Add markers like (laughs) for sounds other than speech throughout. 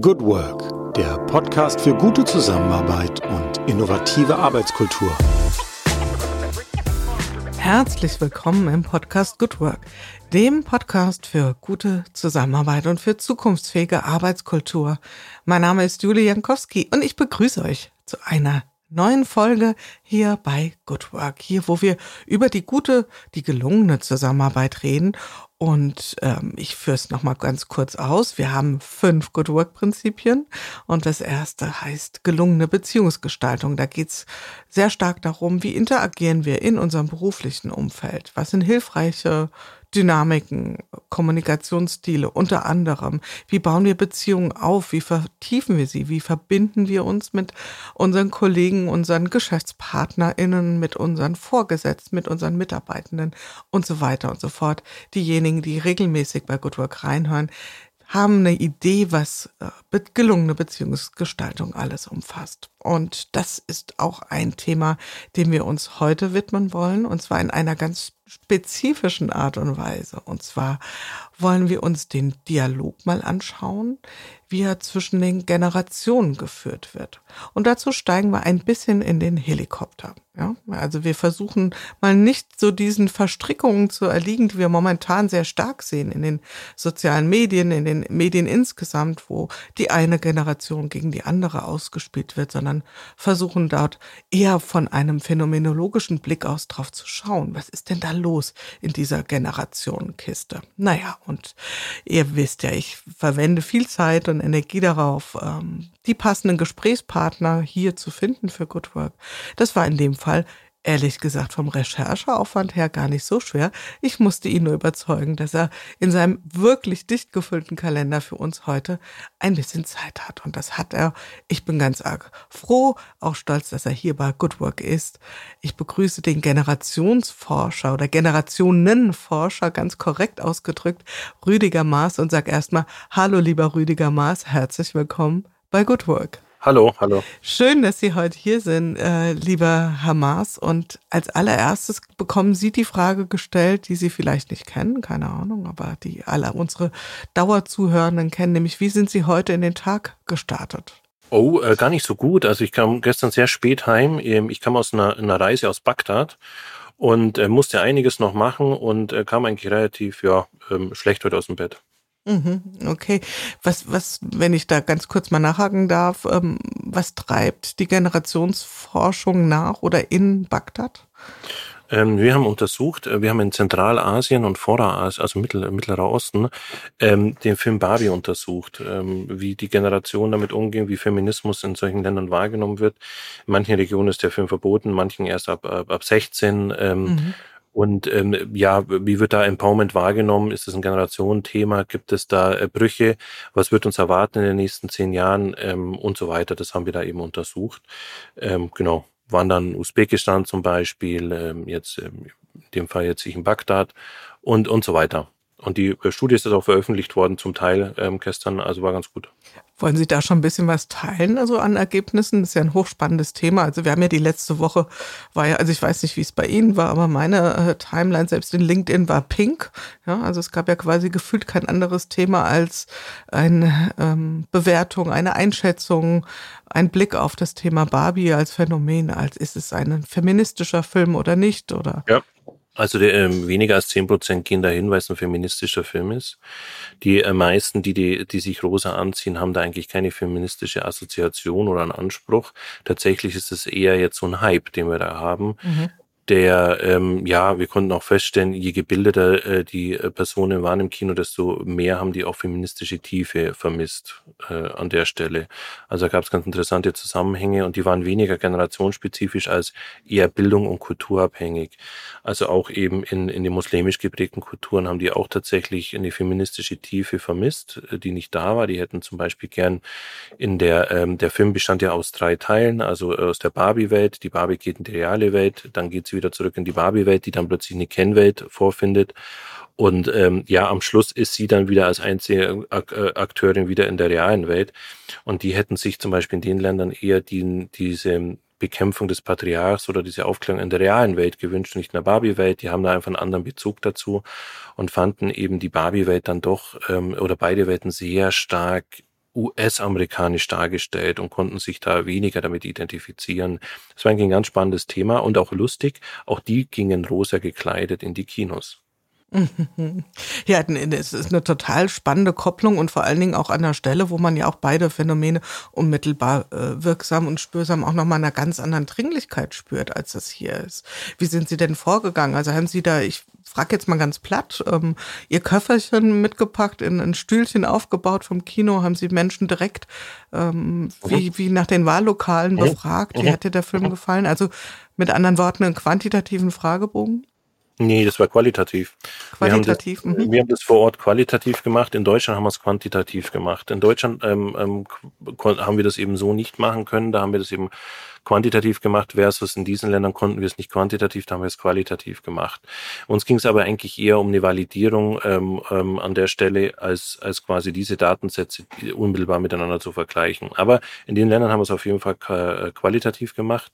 Good Work, der Podcast für gute Zusammenarbeit und innovative Arbeitskultur. Herzlich willkommen im Podcast Good Work, dem Podcast für gute Zusammenarbeit und für zukunftsfähige Arbeitskultur. Mein Name ist Julie Jankowski und ich begrüße euch zu einer neuen Folge hier bei Good Work, hier wo wir über die gute, die gelungene Zusammenarbeit reden und ähm, ich führe es nochmal ganz kurz aus. Wir haben fünf Good Work-Prinzipien und das erste heißt gelungene Beziehungsgestaltung. Da geht's sehr stark darum, wie interagieren wir in unserem beruflichen Umfeld. Was sind hilfreiche Dynamiken, Kommunikationsstile unter anderem. Wie bauen wir Beziehungen auf? Wie vertiefen wir sie? Wie verbinden wir uns mit unseren Kollegen, unseren GeschäftspartnerInnen, mit unseren Vorgesetzten, mit unseren Mitarbeitenden und so weiter und so fort. Diejenigen, die regelmäßig bei Good Work reinhören, haben eine Idee, was äh, gelungene Beziehungsgestaltung alles umfasst. Und das ist auch ein Thema, dem wir uns heute widmen wollen, und zwar in einer ganz spezifischen Art und Weise. Und zwar wollen wir uns den Dialog mal anschauen, wie er zwischen den Generationen geführt wird. Und dazu steigen wir ein bisschen in den Helikopter. Ja, also wir versuchen mal nicht so diesen Verstrickungen zu erliegen, die wir momentan sehr stark sehen in den sozialen Medien, in den Medien insgesamt, wo die eine Generation gegen die andere ausgespielt wird, sondern versuchen dort eher von einem phänomenologischen Blick aus drauf zu schauen. Was ist denn da los in dieser Generationenkiste? Naja, und ihr wisst ja, ich verwende viel Zeit und Energie darauf, ähm, die passenden Gesprächspartner hier zu finden für Good Work. Das war in dem Fall ehrlich gesagt vom Rechercheaufwand her gar nicht so schwer. Ich musste ihn nur überzeugen, dass er in seinem wirklich dicht gefüllten Kalender für uns heute ein bisschen Zeit hat. Und das hat er. Ich bin ganz arg froh, auch stolz, dass er hier bei Good Work ist. Ich begrüße den Generationsforscher oder Generationenforscher, ganz korrekt ausgedrückt, Rüdiger Maas und sag erstmal, hallo lieber Rüdiger Maas, herzlich willkommen bei Good Work. Hallo, hallo. Schön, dass Sie heute hier sind, äh, lieber Hamas. Und als allererstes bekommen Sie die Frage gestellt, die Sie vielleicht nicht kennen, keine Ahnung, aber die alle unsere Dauerzuhörenden kennen, nämlich wie sind Sie heute in den Tag gestartet? Oh, äh, gar nicht so gut. Also ich kam gestern sehr spät heim. Ähm, ich kam aus einer, einer Reise aus Bagdad und äh, musste einiges noch machen und äh, kam eigentlich relativ ja, ähm, schlecht heute aus dem Bett. Mhm, okay. Was, was, wenn ich da ganz kurz mal nachhaken darf, ähm, was treibt die Generationsforschung nach oder in Bagdad? Ähm, wir haben untersucht, äh, wir haben in Zentralasien und Vorderasien, also Mittel, Mittlerer Osten, ähm, den Film Barbie untersucht, ähm, wie die Generationen damit umgehen, wie Feminismus in solchen Ländern wahrgenommen wird. In manchen Regionen ist der Film verboten, manchen erst ab, ab, ab 16. Ähm, mhm. Und ähm, ja, wie wird da Empowerment wahrgenommen? Ist es ein Generationenthema? Gibt es da äh, Brüche? Was wird uns erwarten in den nächsten zehn Jahren ähm, und so weiter? Das haben wir da eben untersucht. Ähm, genau, waren dann Usbekistan zum Beispiel, ähm, jetzt ähm, in dem Fall jetzt ich in Bagdad und und so weiter. Und die äh, Studie ist jetzt auch veröffentlicht worden, zum Teil ähm, gestern, also war ganz gut. Wollen Sie da schon ein bisschen was teilen, also an Ergebnissen? Das ist ja ein hochspannendes Thema. Also wir haben ja die letzte Woche, war ja, also ich weiß nicht, wie es bei Ihnen war, aber meine äh, Timeline, selbst in LinkedIn, war pink. Ja, also es gab ja quasi gefühlt kein anderes Thema als eine ähm, Bewertung, eine Einschätzung, ein Blick auf das Thema Barbie als Phänomen, als ist es ein feministischer Film oder nicht, oder? Ja. Also der, ähm, weniger als zehn Prozent gehen dahin, weil es ein feministischer Film ist. Die äh, meisten, die, die, die sich rosa anziehen, haben da eigentlich keine feministische Assoziation oder einen Anspruch. Tatsächlich ist es eher jetzt so ein Hype, den wir da haben. Mhm der, ähm, ja, wir konnten auch feststellen, je gebildeter äh, die äh, Personen waren im Kino, desto mehr haben die auch feministische Tiefe vermisst äh, an der Stelle. Also da gab es ganz interessante Zusammenhänge und die waren weniger generationsspezifisch als eher Bildung und kulturabhängig. Also auch eben in, in den muslimisch geprägten Kulturen haben die auch tatsächlich eine feministische Tiefe vermisst, äh, die nicht da war. Die hätten zum Beispiel gern in der, ähm, der Film bestand ja aus drei Teilen, also aus der Barbie-Welt, die Barbie geht in die reale Welt, dann geht sie wieder zurück in die Barbie-Welt, die dann plötzlich eine Ken-Welt vorfindet. Und ähm, ja, am Schluss ist sie dann wieder als einzige äh, Akteurin wieder in der realen Welt. Und die hätten sich zum Beispiel in den Ländern eher die, diese Bekämpfung des Patriarchs oder diese Aufklärung in der realen Welt gewünscht, nicht in der Barbie-Welt. Die haben da einfach einen anderen Bezug dazu und fanden eben die Barbie-Welt dann doch ähm, oder beide Welten sehr stark US-amerikanisch dargestellt und konnten sich da weniger damit identifizieren. Das war ein ganz spannendes Thema und auch lustig. Auch die gingen rosa gekleidet in die Kinos. (laughs) Ja, es ist eine total spannende Kopplung und vor allen Dingen auch an der Stelle, wo man ja auch beide Phänomene unmittelbar äh, wirksam und spürsam auch nochmal einer ganz anderen Dringlichkeit spürt, als das hier ist. Wie sind Sie denn vorgegangen? Also haben Sie da, ich frage jetzt mal ganz platt, ähm, Ihr Köfferchen mitgepackt, in ein Stühlchen aufgebaut vom Kino, haben Sie Menschen direkt ähm, wie, wie nach den Wahllokalen befragt? Wie hat dir der Film gefallen? Also mit anderen Worten, einen quantitativen Fragebogen? Nee, das war qualitativ. Qualitativ. Wir haben, das, mhm. wir haben das vor Ort qualitativ gemacht. In Deutschland haben wir es quantitativ gemacht. In Deutschland ähm, ähm, haben wir das eben so nicht machen können. Da haben wir das eben quantitativ gemacht, versus in diesen Ländern konnten wir es nicht quantitativ, da haben wir es qualitativ gemacht. Uns ging es aber eigentlich eher um eine Validierung ähm, ähm, an der Stelle, als, als quasi diese Datensätze unmittelbar miteinander zu vergleichen. Aber in den Ländern haben wir es auf jeden Fall äh, qualitativ gemacht.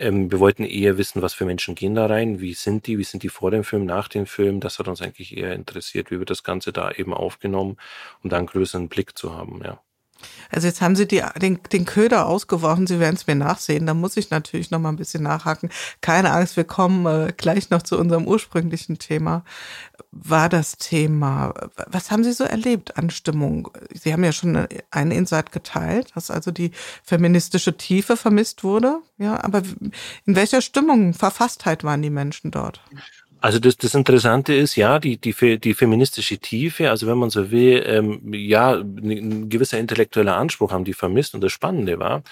Ähm, wir wollten eher wissen, was für Menschen gehen da rein, wie sind die, wie sind die vor dem Film, nach dem Film. Das hat uns eigentlich eher interessiert, wie wird das Ganze da eben aufgenommen, um da einen größeren Blick zu haben, ja. Also jetzt haben Sie die, den, den Köder ausgeworfen, Sie werden es mir nachsehen. Da muss ich natürlich noch mal ein bisschen nachhaken. Keine Angst, wir kommen äh, gleich noch zu unserem ursprünglichen Thema. War das Thema, was haben Sie so erlebt an Stimmung? Sie haben ja schon einen Insight geteilt, dass also die feministische Tiefe vermisst wurde. Ja, aber in welcher Stimmung, Verfasstheit waren die Menschen dort? Also das, das Interessante ist, ja, die, die, die feministische Tiefe, also wenn man so will, ähm, ja, ein gewisser intellektueller Anspruch haben die vermisst. Und das Spannende war,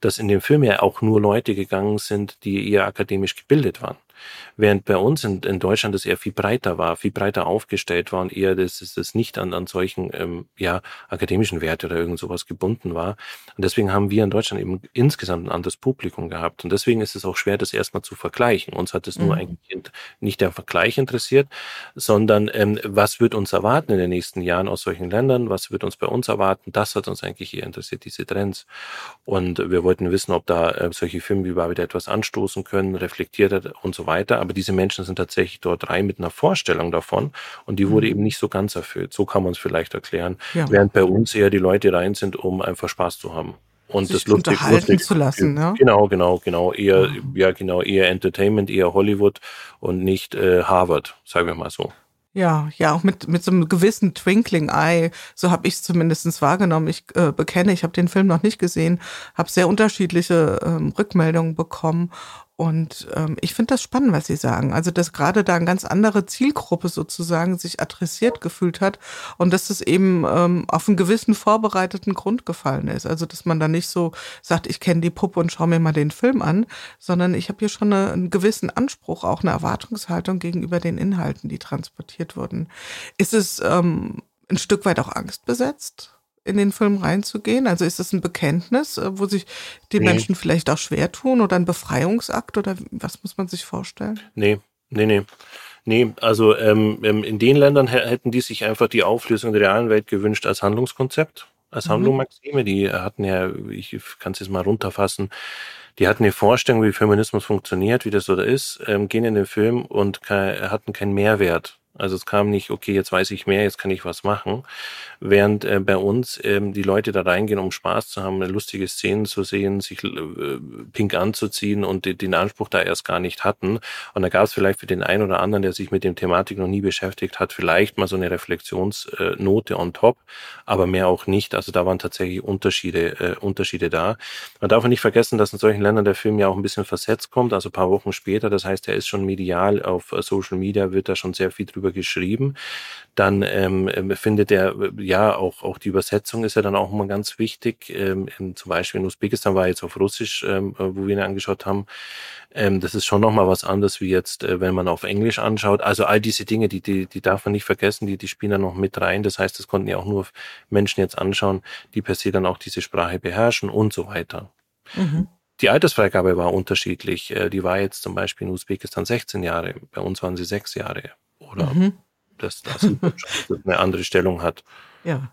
dass in dem Film ja auch nur Leute gegangen sind, die eher akademisch gebildet waren. Während bei uns in, in Deutschland das eher viel breiter war, viel breiter aufgestellt war und eher das, das, das nicht an, an solchen ähm, ja, akademischen Werte oder irgend sowas gebunden war. Und deswegen haben wir in Deutschland eben insgesamt ein anderes Publikum gehabt. Und deswegen ist es auch schwer, das erstmal zu vergleichen. Uns hat es mhm. nur eigentlich nicht der Vergleich interessiert, sondern ähm, was wird uns erwarten in den nächsten Jahren aus solchen Ländern, was wird uns bei uns erwarten, das hat uns eigentlich eher interessiert, diese Trends. Und wir wollten wissen, ob da äh, solche Filme wie Barbie etwas anstoßen können, reflektiert hat und so weiter. Aber diese Menschen sind tatsächlich dort rein mit einer Vorstellung davon und die wurde mhm. eben nicht so ganz erfüllt. So kann man es vielleicht erklären. Ja. Während bei uns eher die Leute rein sind, um einfach Spaß zu haben. Und Sich das lustig, unterhalten lustig, zu lassen, ja? Genau, genau, genau. Eher, mhm. ja, genau, eher Entertainment, eher Hollywood und nicht äh, Harvard, sagen wir mal so. Ja, ja, auch mit, mit so einem gewissen Twinkling Eye, so habe ich es zumindest wahrgenommen. Ich äh, bekenne, ich habe den Film noch nicht gesehen, habe sehr unterschiedliche ähm, Rückmeldungen bekommen und ähm, ich finde das spannend, was Sie sagen. Also, dass gerade da eine ganz andere Zielgruppe sozusagen sich adressiert gefühlt hat und dass es eben ähm, auf einen gewissen vorbereiteten Grund gefallen ist. Also, dass man da nicht so sagt, ich kenne die Puppe und schaue mir mal den Film an, sondern ich habe hier schon eine, einen gewissen Anspruch, auch eine Erwartungshaltung gegenüber den Inhalten, die transportiert wurden. Ist es ähm, ein Stück weit auch angstbesetzt? In den Film reinzugehen? Also ist das ein Bekenntnis, äh, wo sich die nee. Menschen vielleicht auch schwer tun oder ein Befreiungsakt oder was muss man sich vorstellen? Nee, nee, nee. Nee, also ähm, ähm in den Ländern hätten die sich einfach die Auflösung der realen Welt gewünscht als Handlungskonzept, als mhm. Handlung Maxime. Die hatten ja, ich kann es jetzt mal runterfassen, die hatten eine Vorstellung, wie Feminismus funktioniert, wie das so da ist, ähm, gehen in den Film und hatten keinen Mehrwert also es kam nicht, okay, jetzt weiß ich mehr, jetzt kann ich was machen. Während äh, bei uns ähm, die Leute da reingehen, um Spaß zu haben, lustige Szenen zu sehen, sich äh, pink anzuziehen und die, den Anspruch da erst gar nicht hatten. Und da gab es vielleicht für den einen oder anderen, der sich mit dem Thematik noch nie beschäftigt hat, vielleicht mal so eine Reflexionsnote on top, aber mehr auch nicht. Also da waren tatsächlich Unterschiede, äh, Unterschiede da. Man darf nicht vergessen, dass in solchen Ländern der Film ja auch ein bisschen versetzt kommt, also ein paar Wochen später. Das heißt, er ist schon medial auf äh, Social Media, wird da schon sehr viel drüber geschrieben. Dann ähm, ähm, findet er, ja, auch, auch die Übersetzung ist ja dann auch immer ganz wichtig. Ähm, zum Beispiel in Usbekistan war jetzt auf Russisch, ähm, wo wir ihn angeschaut haben. Ähm, das ist schon nochmal was anderes, wie jetzt, äh, wenn man auf Englisch anschaut. Also all diese Dinge, die, die, die darf man nicht vergessen, die, die spielen dann noch mit rein. Das heißt, das konnten ja auch nur Menschen jetzt anschauen, die per se dann auch diese Sprache beherrschen und so weiter. Mhm. Die Altersfreigabe war unterschiedlich. Äh, die war jetzt zum Beispiel in Usbekistan 16 Jahre, bei uns waren sie sechs Jahre oder mhm. dass das eine andere Stellung hat. Ja,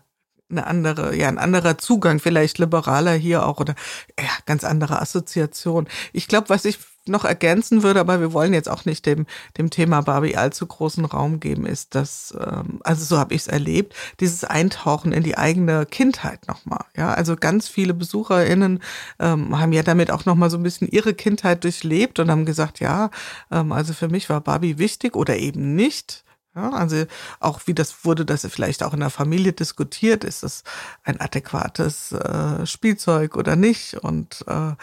eine andere, ja, ein anderer Zugang, vielleicht liberaler hier auch oder ja, ganz andere Assoziation. Ich glaube, was ich noch ergänzen würde, aber wir wollen jetzt auch nicht dem, dem Thema Barbie allzu großen Raum geben, ist, dass, ähm, also so habe ich es erlebt, dieses Eintauchen in die eigene Kindheit nochmal. Ja, also ganz viele BesucherInnen ähm, haben ja damit auch nochmal so ein bisschen ihre Kindheit durchlebt und haben gesagt, ja, ähm, also für mich war Barbie wichtig oder eben nicht. Ja, also auch wie das wurde, das vielleicht auch in der Familie diskutiert, ist das ein adäquates äh, Spielzeug oder nicht? Und äh,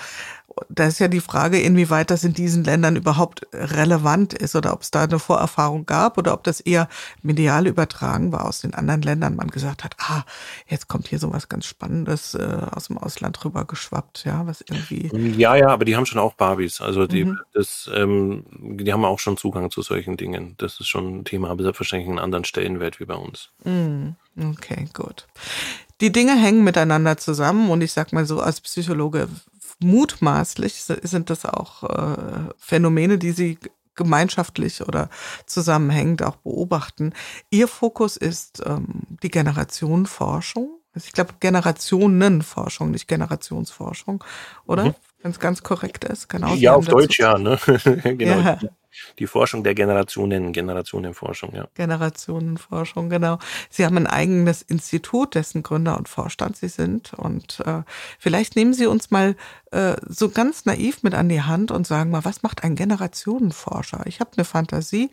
da ist ja die Frage, inwieweit das in diesen Ländern überhaupt relevant ist oder ob es da eine Vorerfahrung gab oder ob das eher medial übertragen war aus den anderen Ländern. Man gesagt hat, ah, jetzt kommt hier sowas ganz Spannendes äh, aus dem Ausland rübergeschwappt, ja, was irgendwie. Ja, ja, aber die haben schon auch Barbies. Also die, mhm. das, ähm, die haben auch schon Zugang zu solchen Dingen. Das ist schon ein Thema, aber selbstverständlich einen anderen Stellenwert wie bei uns. Mhm. Okay, gut. Die Dinge hängen miteinander zusammen und ich sag mal so als Psychologe mutmaßlich sind das auch äh, Phänomene, die Sie gemeinschaftlich oder zusammenhängend auch beobachten. Ihr Fokus ist ähm, die Generationenforschung. Also ich glaube Generationenforschung, nicht Generationsforschung, oder? Mhm. Wenn es ganz korrekt ist, genau. Ja, auf Deutsch ja, ne? (laughs) genau. Ja. Die Forschung der Generationen, Generationenforschung, ja. Generationenforschung, genau. Sie haben ein eigenes Institut, dessen Gründer und Vorstand Sie sind. Und äh, vielleicht nehmen Sie uns mal äh, so ganz naiv mit an die Hand und sagen mal, was macht ein Generationenforscher? Ich habe eine Fantasie,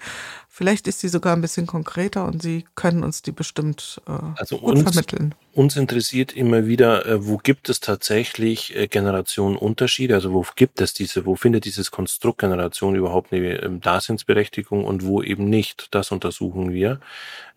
vielleicht ist sie sogar ein bisschen konkreter und Sie können uns die bestimmt äh, also gut uns, vermitteln. Uns interessiert immer wieder, äh, wo gibt es tatsächlich äh, Generationenunterschiede? Also wo gibt es diese, wo findet dieses Konstrukt Generation überhaupt eine ähm, Daseinsberechtigung und wo eben nicht? Das untersuchen wir.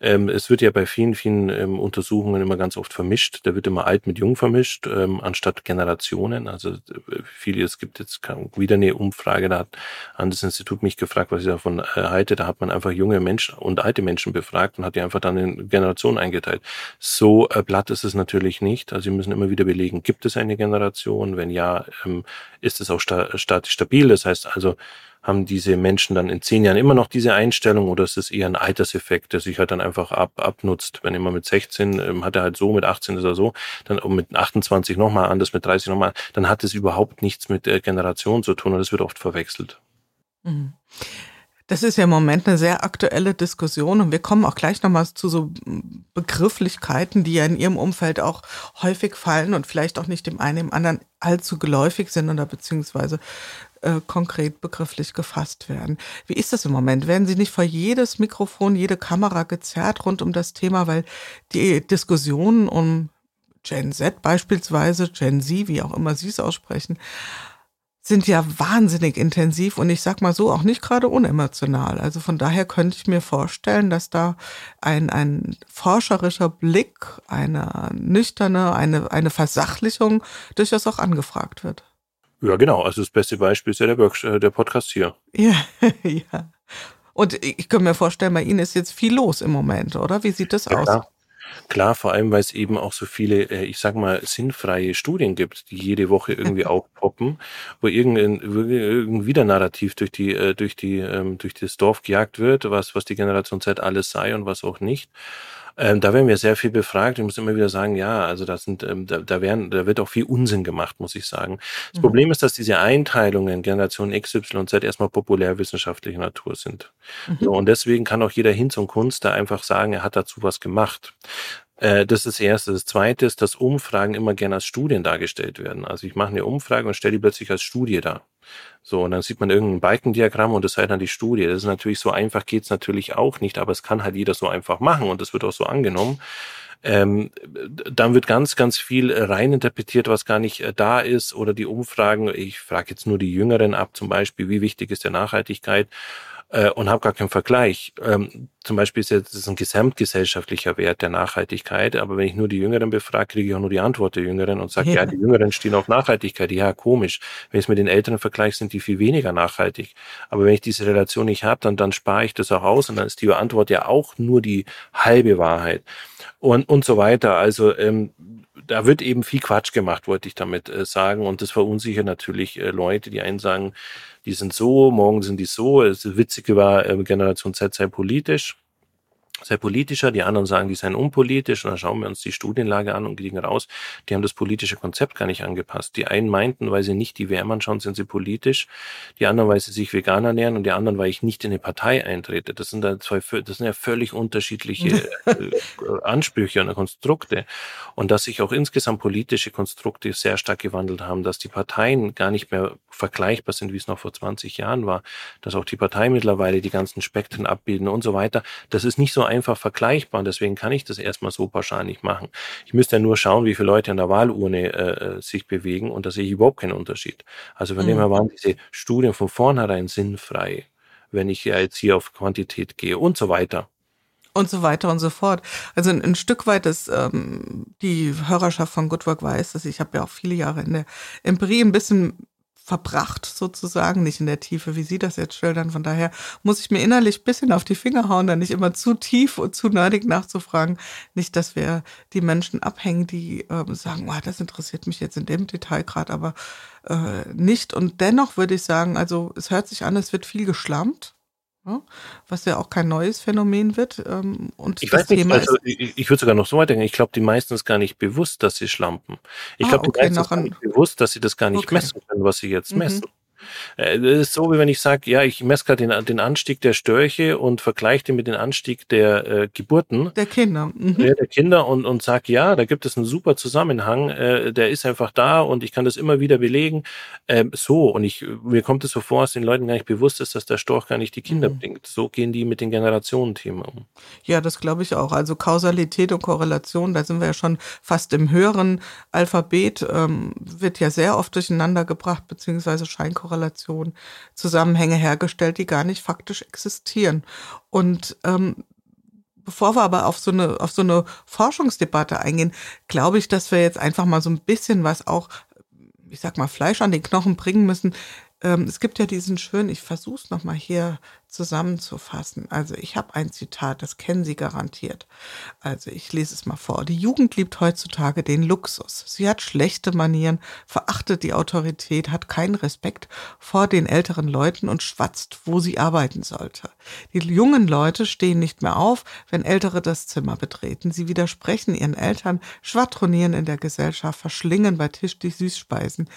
Ähm, es wird ja bei vielen, vielen ähm, Untersuchungen immer ganz oft vermischt. Da wird immer alt mit jung vermischt, anstatt Generationen. Also viele, es gibt jetzt wieder eine Umfrage, da hat an das Institut mich gefragt, was ich davon äh, halte. Da hat man einfach junge Menschen und alte Menschen befragt und hat die einfach dann in Generationen eingeteilt. So äh, platt ist es natürlich nicht. Also Sie müssen immer wieder belegen, gibt es eine Generation? Wenn ja, ähm, ist es auch sta statisch stabil? Das heißt also, haben diese Menschen dann in zehn Jahren immer noch diese Einstellung oder ist es eher ein Alterseffekt, der sich halt dann einfach ab, abnutzt? Wenn immer mit 16 ähm, hat er halt so, mit 18 ist er so, dann mit 28 nochmal anders, mit 30 nochmal, dann hat es überhaupt nichts mit äh, Generation zu tun und es wird oft verwechselt. Mhm. Das ist ja im Moment eine sehr aktuelle Diskussion und wir kommen auch gleich nochmal zu so Begrifflichkeiten, die ja in Ihrem Umfeld auch häufig fallen und vielleicht auch nicht dem einen dem anderen allzu geläufig sind oder beziehungsweise äh, konkret begrifflich gefasst werden. Wie ist das im Moment? Werden Sie nicht vor jedes Mikrofon, jede Kamera gezerrt rund um das Thema, weil die Diskussionen um Gen Z beispielsweise, Gen Z, wie auch immer Sie es aussprechen, sind ja wahnsinnig intensiv und ich sag mal so auch nicht gerade unemotional. Also von daher könnte ich mir vorstellen, dass da ein, ein forscherischer Blick, eine nüchterne, eine, eine Versachlichung durchaus auch angefragt wird. Ja, genau. Also das beste Beispiel ist ja der, Workshop, äh, der Podcast hier. Ja, (laughs) ja. Und ich kann mir vorstellen, bei Ihnen ist jetzt viel los im Moment, oder? Wie sieht das ja, aus? Klar. Klar, vor allem, weil es eben auch so viele, äh, ich sag mal, sinnfreie Studien gibt, die jede Woche irgendwie (laughs) aufpoppen, wo irgendein, irgendein Widernarrativ durch die, äh, durch die, ähm, durch das Dorf gejagt wird, was, was die Generation Z alles sei und was auch nicht. Ähm, da werden wir sehr viel befragt. Ich muss immer wieder sagen, ja, also das sind, ähm, da, da werden, da wird auch viel Unsinn gemacht, muss ich sagen. Das mhm. Problem ist, dass diese Einteilungen Generation X, Y und Z erstmal populärwissenschaftlicher Natur sind. Mhm. So, und deswegen kann auch jeder Hinz und Kunst da einfach sagen, er hat dazu was gemacht. Äh, das ist das Erste. Das Zweite ist, dass Umfragen immer gerne als Studien dargestellt werden. Also ich mache eine Umfrage und stelle die plötzlich als Studie dar. So, und dann sieht man irgendein Balkendiagramm und das sei dann die Studie. Das ist natürlich so einfach, geht's natürlich auch nicht, aber es kann halt jeder so einfach machen und das wird auch so angenommen. Ähm, dann wird ganz, ganz viel reininterpretiert, was gar nicht äh, da ist. Oder die Umfragen, ich frage jetzt nur die Jüngeren ab, zum Beispiel, wie wichtig ist der Nachhaltigkeit? Äh, und habe gar keinen Vergleich. Ähm, zum Beispiel ist jetzt das ein gesamtgesellschaftlicher Wert der Nachhaltigkeit, aber wenn ich nur die Jüngeren befrage, kriege ich auch nur die Antwort der Jüngeren und sage, ja. ja, die Jüngeren stehen auf Nachhaltigkeit. Ja, komisch. Wenn ich es mit den Älteren vergleiche, sind die viel weniger nachhaltig. Aber wenn ich diese Relation nicht habe, dann, dann spare ich das auch aus und dann ist die Antwort ja auch nur die halbe Wahrheit und, und so weiter. Also ähm, da wird eben viel Quatsch gemacht, wollte ich damit äh, sagen. Und das verunsichert natürlich äh, Leute, die einen sagen, die sind so, morgen sind die so. Das Witzige war, äh, Generation Z sei politisch. Sei politischer, die anderen sagen, die seien unpolitisch. Und dann schauen wir uns die Studienlage an und kriegen raus, die haben das politische Konzept gar nicht angepasst. Die einen meinten, weil sie nicht die WM anschauen, sind sie politisch. Die anderen, weil sie sich vegan ernähren und die anderen, weil ich nicht in eine Partei eintrete. Das sind, da zwei, das sind ja völlig unterschiedliche (laughs) äh, Ansprüche und Konstrukte. Und dass sich auch insgesamt politische Konstrukte sehr stark gewandelt haben, dass die Parteien gar nicht mehr vergleichbar sind, wie es noch vor 20 Jahren war, dass auch die Parteien mittlerweile die ganzen Spektren abbilden und so weiter. Das ist nicht so einfach vergleichbar und deswegen kann ich das erstmal so pauschal nicht machen. Ich müsste ja nur schauen, wie viele Leute an der Wahlurne äh, sich bewegen und da sehe ich überhaupt keinen Unterschied. Also von mhm. dem her waren diese Studien von vornherein sinnfrei, wenn ich ja jetzt hier auf Quantität gehe und so weiter und so weiter und so fort. Also ein, ein Stück weit ist ähm, die Hörerschaft von Good Work weiß, dass ich habe ja auch viele Jahre in der Empirie ein bisschen verbracht sozusagen, nicht in der Tiefe, wie Sie das jetzt schildern. Von daher muss ich mir innerlich ein bisschen auf die Finger hauen, da nicht immer zu tief und zu nerdig nachzufragen. Nicht, dass wir die Menschen abhängen, die äh, sagen, oh, das interessiert mich jetzt in dem Detail gerade, aber äh, nicht. Und dennoch würde ich sagen, also es hört sich an, es wird viel geschlampt was ja auch kein neues Phänomen wird. Ähm, und ich das weiß nicht, Thema also ich, ich würde sogar noch so weit denken, ich glaube, die meisten ist gar nicht bewusst, dass sie schlampen. Ich ah, glaube, die okay, meisten ist gar nicht bewusst, dass sie das gar nicht okay. messen können, was sie jetzt mhm. messen. Äh, das ist so, wie wenn ich sage, ja, ich messe gerade den, den Anstieg der Störche und vergleiche den mit dem Anstieg der äh, Geburten. Der Kinder. Mhm. Ja, der Kinder und, und sage, ja, da gibt es einen super Zusammenhang, äh, der ist einfach da und ich kann das immer wieder belegen. Ähm, so, und ich, mir kommt es so vor, dass den Leuten gar nicht bewusst ist, dass der Storch gar nicht die Kinder mhm. bringt. So gehen die mit den Generationenthemen um. Ja, das glaube ich auch. Also Kausalität und Korrelation, da sind wir ja schon fast im höheren Alphabet, ähm, wird ja sehr oft durcheinander gebracht, beziehungsweise Scheinkorrelation Korrelation, Zusammenhänge hergestellt, die gar nicht faktisch existieren. Und ähm, bevor wir aber auf so eine auf so eine Forschungsdebatte eingehen, glaube ich, dass wir jetzt einfach mal so ein bisschen was auch, ich sag mal, Fleisch an den Knochen bringen müssen. Ähm, es gibt ja diesen schönen, ich versuche es nochmal hier zusammenzufassen. Also ich habe ein Zitat, das kennen Sie garantiert. Also ich lese es mal vor. Die Jugend liebt heutzutage den Luxus. Sie hat schlechte Manieren, verachtet die Autorität, hat keinen Respekt vor den älteren Leuten und schwatzt, wo sie arbeiten sollte. Die jungen Leute stehen nicht mehr auf, wenn Ältere das Zimmer betreten. Sie widersprechen ihren Eltern, schwadronieren in der Gesellschaft, verschlingen bei Tisch die Süßspeisen,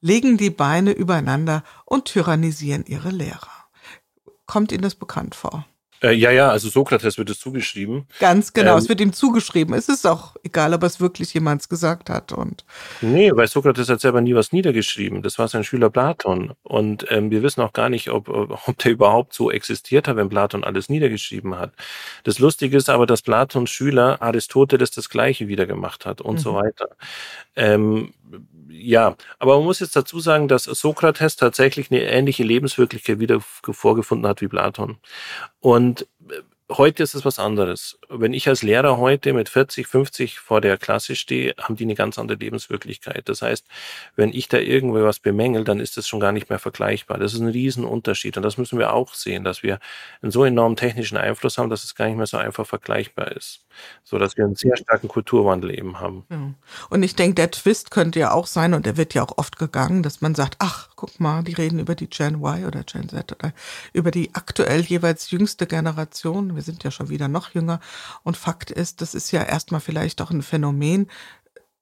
legen die Beine übereinander und tyrannisieren ihre Lehrer. Kommt Ihnen das bekannt vor? Äh, ja, ja, also Sokrates wird es zugeschrieben. Ganz genau, ähm, es wird ihm zugeschrieben. Es ist auch egal, ob es wirklich jemand gesagt hat. Und nee, weil Sokrates hat selber nie was niedergeschrieben. Das war sein Schüler Platon. Und ähm, wir wissen auch gar nicht, ob, ob der überhaupt so existiert hat, wenn Platon alles niedergeschrieben hat. Das Lustige ist aber, dass Platons Schüler Aristoteles das Gleiche wieder gemacht hat und mhm. so weiter. Ähm, ja, aber man muss jetzt dazu sagen, dass Sokrates tatsächlich eine ähnliche Lebenswirklichkeit wieder vorgefunden hat wie Platon. Und äh, heute ist es was anderes. Wenn ich als Lehrer heute mit 40, 50 vor der Klasse stehe, haben die eine ganz andere Lebenswirklichkeit. Das heißt, wenn ich da irgendwo was bemängel, dann ist das schon gar nicht mehr vergleichbar. Das ist ein Riesenunterschied. Und das müssen wir auch sehen, dass wir einen so enormen technischen Einfluss haben, dass es gar nicht mehr so einfach vergleichbar ist so dass wir einen sehr starken Kulturwandel eben haben. Und ich denke, der Twist könnte ja auch sein, und der wird ja auch oft gegangen, dass man sagt, ach, guck mal, die reden über die Gen Y oder Gen Z oder über die aktuell jeweils jüngste Generation. Wir sind ja schon wieder noch jünger. Und Fakt ist, das ist ja erstmal vielleicht auch ein Phänomen,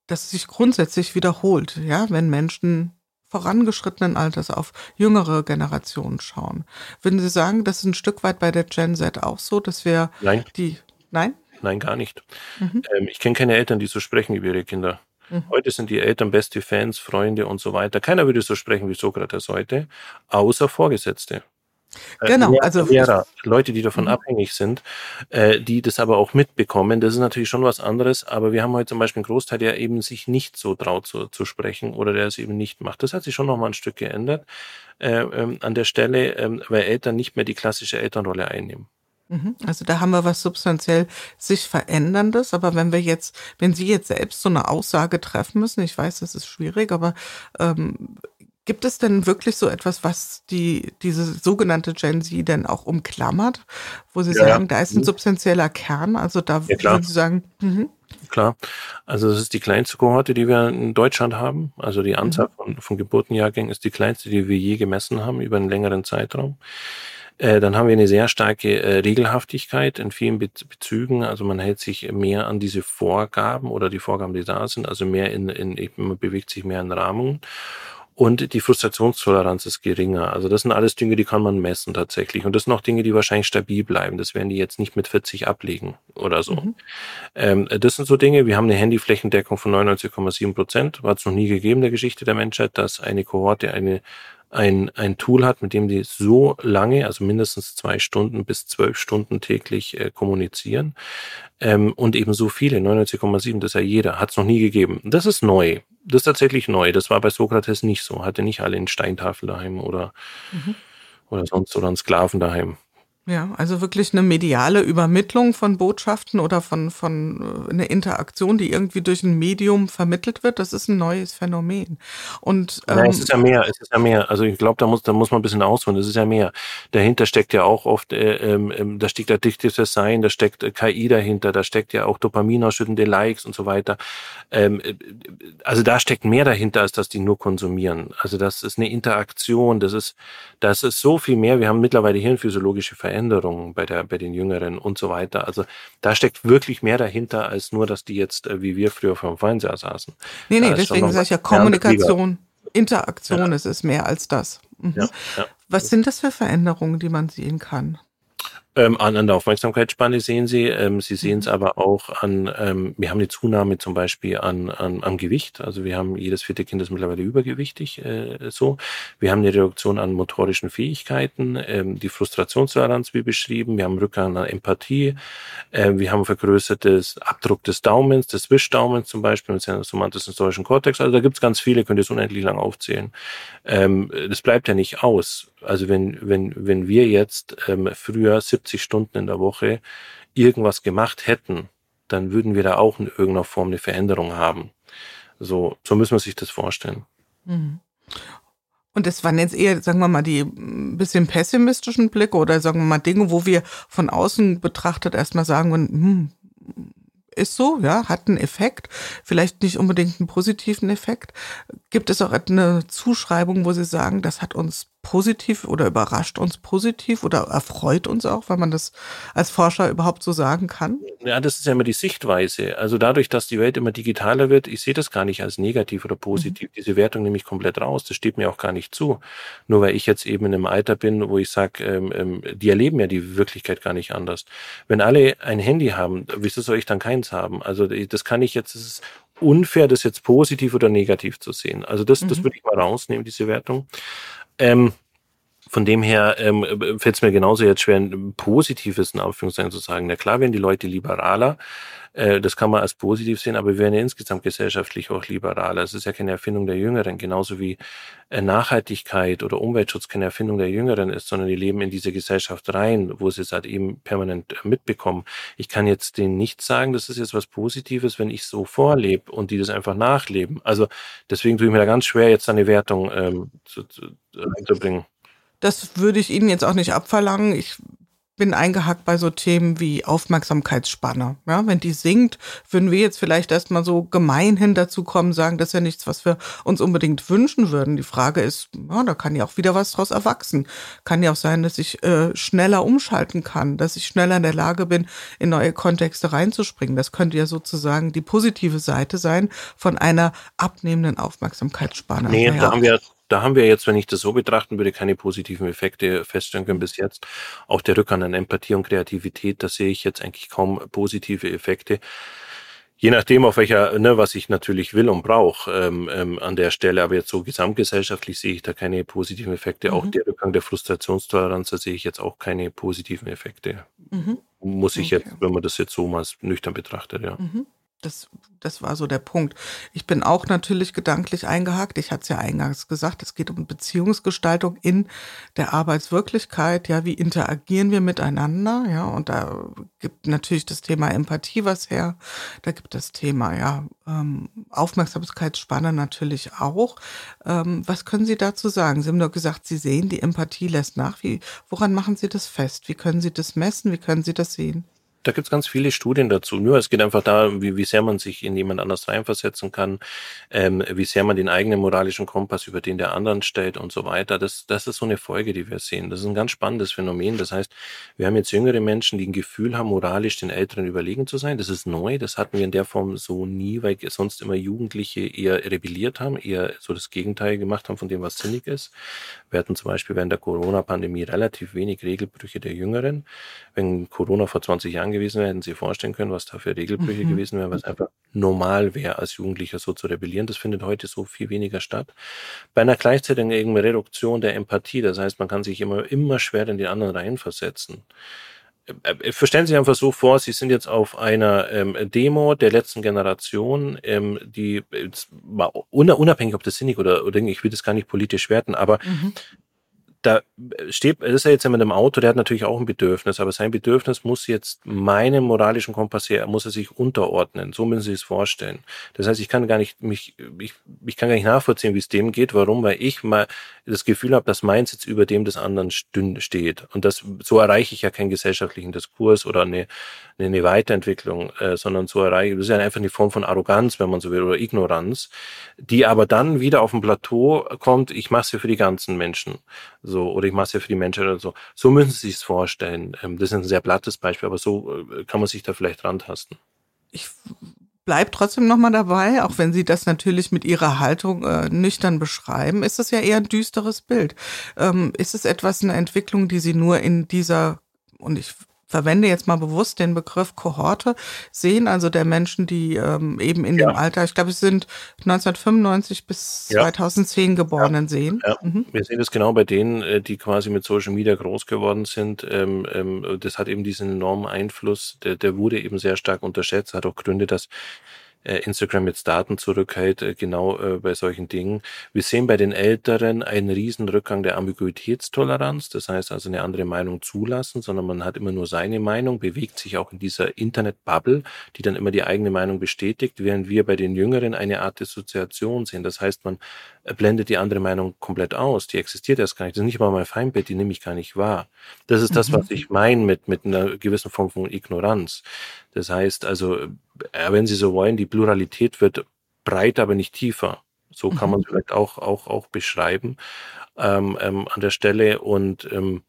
das sich grundsätzlich wiederholt, ja, wenn Menschen vorangeschrittenen Alters auf jüngere Generationen schauen. Würden Sie sagen, das ist ein Stück weit bei der Gen Z auch so, dass wir Nein. die, nein? Nein, gar nicht. Mhm. Ähm, ich kenne keine Eltern, die so sprechen über ihre Kinder. Mhm. Heute sind die Eltern beste Fans, Freunde und so weiter. Keiner würde so sprechen wie Sokrates heute, außer Vorgesetzte. Äh, genau, Lehrer, also Lehrer, Leute, die davon mhm. abhängig sind, äh, die das aber auch mitbekommen. Das ist natürlich schon was anderes, aber wir haben heute zum Beispiel einen Großteil, der eben sich nicht so traut zu, zu sprechen oder der es eben nicht macht. Das hat sich schon nochmal ein Stück geändert äh, ähm, an der Stelle, ähm, weil Eltern nicht mehr die klassische Elternrolle einnehmen. Mhm. Also da haben wir was substanziell sich veränderndes. Aber wenn wir jetzt, wenn Sie jetzt selbst so eine Aussage treffen müssen, ich weiß, das ist schwierig, aber ähm, gibt es denn wirklich so etwas, was die diese sogenannte Gen Z denn auch umklammert, wo Sie ja, sagen, ja. da ist ein mhm. substanzieller Kern? Also da ja, würden Sie sagen, mhm. Klar. Also das ist die kleinste Kohorte, die wir in Deutschland haben. Also die Anzahl mhm. von, von Geburtenjahrgängen ist die kleinste, die wir je gemessen haben über einen längeren Zeitraum. Äh, dann haben wir eine sehr starke äh, Regelhaftigkeit in vielen Be Bezügen. Also man hält sich mehr an diese Vorgaben oder die Vorgaben, die da sind, also mehr in, in man bewegt sich mehr in Rahmungen und die Frustrationstoleranz ist geringer. Also das sind alles Dinge, die kann man messen tatsächlich. Und das sind auch Dinge, die wahrscheinlich stabil bleiben. Das werden die jetzt nicht mit 40 ablegen oder so. Mhm. Ähm, das sind so Dinge, wir haben eine Handyflächendeckung von 99,7 Prozent. War es noch nie gegeben in der Geschichte der Menschheit, dass eine Kohorte eine ein, ein Tool hat, mit dem die so lange, also mindestens zwei Stunden bis zwölf Stunden täglich äh, kommunizieren. Ähm, und eben so viele, 99,7, das ist ja jeder, hat es noch nie gegeben. Das ist neu. Das ist tatsächlich neu. Das war bei Sokrates nicht so. Hatte nicht alle eine Steintafel daheim oder, mhm. oder sonst oder einen Sklaven daheim. Ja, also wirklich eine mediale Übermittlung von Botschaften oder von, von äh, eine Interaktion, die irgendwie durch ein Medium vermittelt wird, das ist ein neues Phänomen. Und ähm, Nein, es ist ja mehr, es ist ja mehr. Also ich glaube, da muss, da muss man ein bisschen ausholen. Es ist ja mehr. Dahinter steckt ja auch oft, äh, ähm, da steckt addictive Design, da steckt äh, KI dahinter, da steckt ja auch Dopaminausschüttende Likes und so weiter. Ähm, äh, also da steckt mehr dahinter, als dass die nur konsumieren. Also das ist eine Interaktion, das ist, das ist so viel mehr. Wir haben mittlerweile hirnphysiologische Veränderungen Veränderungen bei, der, bei den Jüngeren und so weiter. Also da steckt wirklich mehr dahinter, als nur, dass die jetzt, äh, wie wir früher vom Fernseher saßen. Nee, nee, deswegen sage ich ja Kommunikation, Interaktion, ja. es ist mehr als das. Mhm. Ja, ja. Was sind das für Veränderungen, die man sehen kann? Ähm, an, an der Aufmerksamkeitsspanne sehen Sie. Ähm, Sie sehen es mhm. aber auch an, ähm, wir haben eine Zunahme zum Beispiel an, an, am Gewicht. Also wir haben jedes vierte Kind ist mittlerweile übergewichtig, äh, so. Wir haben eine Reduktion an motorischen Fähigkeiten, ähm, die Frustrationstoleranz wie beschrieben. Wir haben Rückgang an Empathie. Äh, wir haben vergrößertes Abdruck des Daumens, des Wischdaumens zum Beispiel mit seinem somatischen Kortex. Also da gibt es ganz viele, könnt ihr es unendlich lang aufzählen. Ähm, das bleibt ja nicht aus. Also wenn, wenn, wenn wir jetzt ähm, früher 70 Stunden in der Woche irgendwas gemacht hätten, dann würden wir da auch in irgendeiner Form eine Veränderung haben. So, so müssen wir sich das vorstellen. Mhm. Und das waren jetzt eher, sagen wir mal, die bisschen pessimistischen Blicke oder sagen wir mal Dinge, wo wir von außen betrachtet erstmal sagen, hm, ist so, ja, hat einen Effekt, vielleicht nicht unbedingt einen positiven Effekt. Gibt es auch eine Zuschreibung, wo Sie sagen, das hat uns positiv oder überrascht uns positiv oder erfreut uns auch, weil man das als Forscher überhaupt so sagen kann? Ja, das ist ja immer die Sichtweise. Also dadurch, dass die Welt immer digitaler wird, ich sehe das gar nicht als negativ oder positiv. Mhm. Diese Wertung nehme ich komplett raus. Das steht mir auch gar nicht zu. Nur weil ich jetzt eben in einem Alter bin, wo ich sage, ähm, ähm, die erleben ja die Wirklichkeit gar nicht anders. Wenn alle ein Handy haben, wieso soll ich dann keins haben? Also das kann ich jetzt, das ist unfair, das jetzt positiv oder negativ zu sehen. Also das, mhm. das würde ich mal rausnehmen, diese Wertung. Ähm, von dem her ähm, fällt es mir genauso jetzt schwer, ein positives in Anführungszeichen zu sagen. Na klar werden die Leute liberaler, äh, das kann man als positiv sehen, aber wir werden ja insgesamt gesellschaftlich auch liberaler. Es ist ja keine Erfindung der Jüngeren, genauso wie äh, Nachhaltigkeit oder Umweltschutz keine Erfindung der Jüngeren ist, sondern die leben in diese Gesellschaft rein, wo sie es halt eben permanent mitbekommen. Ich kann jetzt denen nicht sagen, das ist jetzt was Positives, wenn ich so vorlebe und die das einfach nachleben. Also deswegen tue ich mir da ganz schwer, jetzt eine Wertung ähm, zu, zu, einzubringen. Das würde ich Ihnen jetzt auch nicht abverlangen. Ich bin eingehackt bei so Themen wie Aufmerksamkeitsspanne. Ja, wenn die sinkt, würden wir jetzt vielleicht erstmal so gemeinhin dazu kommen, sagen, das ist ja nichts, was wir uns unbedingt wünschen würden. Die Frage ist, ja, da kann ja auch wieder was draus erwachsen. Kann ja auch sein, dass ich äh, schneller umschalten kann, dass ich schneller in der Lage bin, in neue Kontexte reinzuspringen. Das könnte ja sozusagen die positive Seite sein von einer abnehmenden Aufmerksamkeitsspanne. Nee, da haben wir da haben wir jetzt, wenn ich das so betrachten würde, keine positiven Effekte feststellen können bis jetzt. Auch der Rückgang an Empathie und Kreativität, da sehe ich jetzt eigentlich kaum positive Effekte. Je nachdem, auf welcher, ne, was ich natürlich will und brauche ähm, ähm, an der Stelle, aber jetzt so gesamtgesellschaftlich sehe ich da keine positiven Effekte. Mhm. Auch der Rückgang der Frustrationstoleranz, da sehe ich jetzt auch keine positiven Effekte. Mhm. Muss ich okay. jetzt, wenn man das jetzt so mal nüchtern betrachtet, ja. Mhm. Das, das war so der Punkt. Ich bin auch natürlich gedanklich eingehakt. Ich hatte es ja eingangs gesagt, es geht um Beziehungsgestaltung in der Arbeitswirklichkeit. Ja, wie interagieren wir miteinander? Ja, und da gibt natürlich das Thema Empathie was her. Da gibt das Thema, ja, ähm, Aufmerksamkeitsspanne natürlich auch. Ähm, was können Sie dazu sagen? Sie haben nur gesagt, Sie sehen, die Empathie lässt nach. Wie, woran machen Sie das fest? Wie können Sie das messen? Wie können Sie das sehen? Da gibt es ganz viele Studien dazu. Nur es geht einfach da, wie, wie sehr man sich in jemand anders reinversetzen kann, ähm, wie sehr man den eigenen moralischen Kompass über den der anderen stellt und so weiter. Das, das ist so eine Folge, die wir sehen. Das ist ein ganz spannendes Phänomen. Das heißt, wir haben jetzt jüngere Menschen, die ein Gefühl haben, moralisch den Älteren überlegen zu sein. Das ist neu. Das hatten wir in der Form so nie, weil sonst immer Jugendliche eher rebelliert haben, eher so das Gegenteil gemacht haben von dem, was sinnig ist. Wir hatten zum Beispiel während der Corona-Pandemie relativ wenig Regelbrüche der Jüngeren. Wenn Corona vor 20 Jahren gewesen wäre, hätten Sie vorstellen können, was da für Regelbrüche mhm. gewesen wären, was einfach normal wäre, als Jugendlicher so zu rebellieren. Das findet heute so viel weniger statt. Bei einer gleichzeitigen Reduktion der Empathie, das heißt, man kann sich immer, immer schwer in die anderen reinversetzen. Äh, äh, Verstellen Sie sich einfach so vor, Sie sind jetzt auf einer ähm, Demo der letzten Generation, ähm, die unabhängig, ob das sinnig oder, oder ich will das gar nicht politisch werten, aber mhm da steht, das ist ja jetzt mit einem Auto, der hat natürlich auch ein Bedürfnis, aber sein Bedürfnis muss jetzt meinem moralischen Kompass her, muss er sich unterordnen. So müssen Sie es vorstellen. Das heißt, ich kann gar nicht mich, ich, ich kann gar nicht nachvollziehen, wie es dem geht. Warum? Weil ich mal das Gefühl habe, dass meins jetzt über dem des anderen steht. Und das, so erreiche ich ja keinen gesellschaftlichen Diskurs oder eine, eine Weiterentwicklung, äh, sondern so erreiche, das ist ja einfach eine Form von Arroganz, wenn man so will, oder Ignoranz, die aber dann wieder auf ein Plateau kommt, ich mache es ja für die ganzen Menschen, so, oder ich mache es ja für die Menschen oder so. So müssen Sie sich vorstellen. Ähm, das ist ein sehr plattes Beispiel, aber so äh, kann man sich da vielleicht rantasten. Ich bleib trotzdem nochmal dabei, auch wenn Sie das natürlich mit Ihrer Haltung äh, nüchtern beschreiben, ist das ja eher ein düsteres Bild. Ähm, ist es etwas, eine Entwicklung, die Sie nur in dieser und ich verwende jetzt mal bewusst den Begriff Kohorte, sehen also der Menschen, die ähm, eben in ja. dem Alter, ich glaube, es sind 1995 bis ja. 2010 Geborenen ja. sehen. Mhm. Wir sehen das genau bei denen, äh, die quasi mit Social Media groß geworden sind. Ähm, ähm, das hat eben diesen enormen Einfluss, der, der wurde eben sehr stark unterschätzt, hat auch Gründe, dass Instagram jetzt Daten zurückhält, äh, genau äh, bei solchen Dingen. Wir sehen bei den Älteren einen riesen Rückgang der Ambiguitätstoleranz, das heißt also eine andere Meinung zulassen, sondern man hat immer nur seine Meinung, bewegt sich auch in dieser Internet-Bubble, die dann immer die eigene Meinung bestätigt, während wir bei den Jüngeren eine Art Dissoziation sehen. Das heißt, man blendet die andere Meinung komplett aus, die existiert erst gar nicht. Das ist nicht mal mein Feindbild, die nehme ich gar nicht wahr. Das ist das, was mhm. ich meine mit, mit einer gewissen Form von Ignoranz. Das heißt also, wenn Sie so wollen, die Pluralität wird breiter, aber nicht tiefer. So kann man es mhm. vielleicht auch, auch, auch beschreiben ähm, ähm, an der Stelle. Und ähm,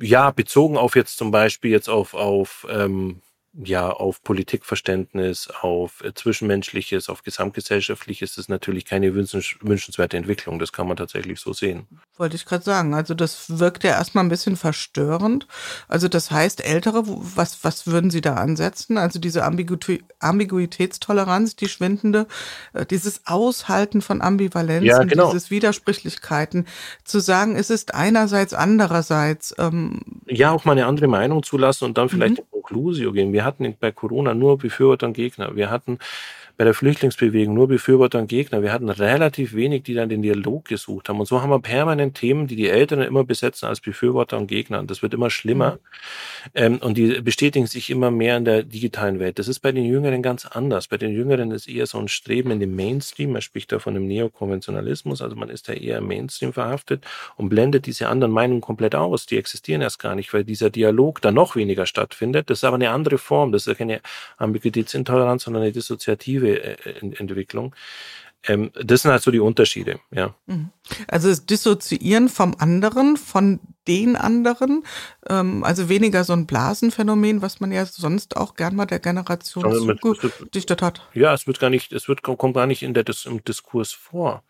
ja, bezogen auf jetzt zum Beispiel jetzt auf, auf ähm, ja, auf Politikverständnis, auf äh, Zwischenmenschliches, auf Gesamtgesellschaftliches ist natürlich keine wünschenswerte Entwicklung. Das kann man tatsächlich so sehen. Wollte ich gerade sagen. Also das wirkt ja erstmal ein bisschen verstörend. Also das heißt, Ältere, was, was würden Sie da ansetzen? Also diese Ambigu Ambiguitätstoleranz, die schwindende, äh, dieses Aushalten von Ambivalenzen, ja, genau. dieses Widersprüchlichkeiten, zu sagen, es ist einerseits, andererseits. Ähm ja, auch mal eine andere Meinung zulassen und dann vielleicht mhm. Conclusio gehen. Wir hatten bei Corona nur Befürworter und Gegner. Wir hatten bei der Flüchtlingsbewegung nur Befürworter und Gegner. Wir hatten relativ wenig, die dann den Dialog gesucht haben. Und so haben wir permanent Themen, die die Eltern immer besetzen als Befürworter und Gegner. Und das wird immer schlimmer. Mhm. Ähm, und die bestätigen sich immer mehr in der digitalen Welt. Das ist bei den Jüngeren ganz anders. Bei den Jüngeren ist eher so ein Streben in den Mainstream. Man spricht da von einem Neokonventionalismus. Also man ist da eher im Mainstream verhaftet und blendet diese anderen Meinungen komplett aus. Die existieren erst gar nicht, weil dieser Dialog da noch weniger stattfindet. Das ist aber eine andere Form. Das ist keine Ambiguitätsintoleranz, sondern eine dissoziative äh, Entwicklung. Ähm, das sind halt so die Unterschiede, ja. Mhm. Also das Dissoziieren vom anderen, von den anderen, ähm, also weniger so ein Blasenphänomen, was man ja sonst auch gern mal der Generation zugedichtet hat. Ja, es wird gar nicht, es wird, kommt gar nicht in der, im Diskurs vor.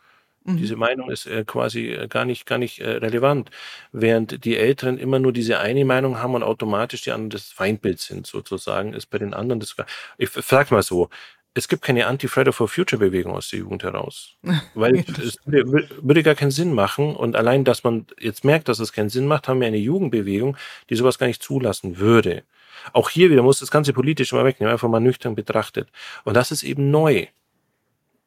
Mhm. Diese Meinung ist äh, quasi äh, gar nicht, gar nicht äh, relevant. Während die Älteren immer nur diese eine Meinung haben und automatisch die anderen das Feindbild sind, sozusagen, ist bei den anderen das. Ich sag mal so, es gibt keine Anti-Friday for Future Bewegung aus der Jugend heraus. (laughs) Weil es würde gar keinen Sinn machen. Und allein, dass man jetzt merkt, dass es keinen Sinn macht, haben wir eine Jugendbewegung, die sowas gar nicht zulassen würde. Auch hier wieder muss das ganze politisch mal wegnehmen, einfach mal nüchtern betrachtet. Und das ist eben neu.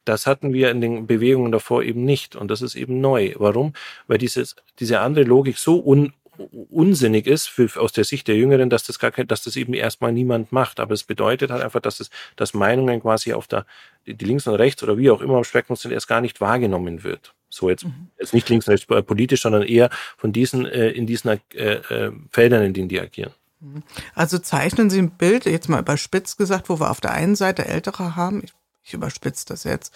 Das hatten wir in den Bewegungen davor eben nicht. Und das ist eben neu. Warum? Weil dieses, diese andere Logik so un, unsinnig ist für, aus der Sicht der Jüngeren, dass das gar kein, dass das eben erstmal niemand macht. Aber es bedeutet halt einfach, dass es, dass Meinungen quasi auf der, die links und rechts oder wie auch immer am Spektrum sind, erst gar nicht wahrgenommen wird. So jetzt, mhm. jetzt nicht links und rechts politisch, sondern eher von diesen, äh, in diesen äh, äh, Feldern, in denen die agieren. Also zeichnen Sie ein Bild, jetzt mal überspitzt gesagt, wo wir auf der einen Seite Ältere haben, ich, ich überspitze das jetzt,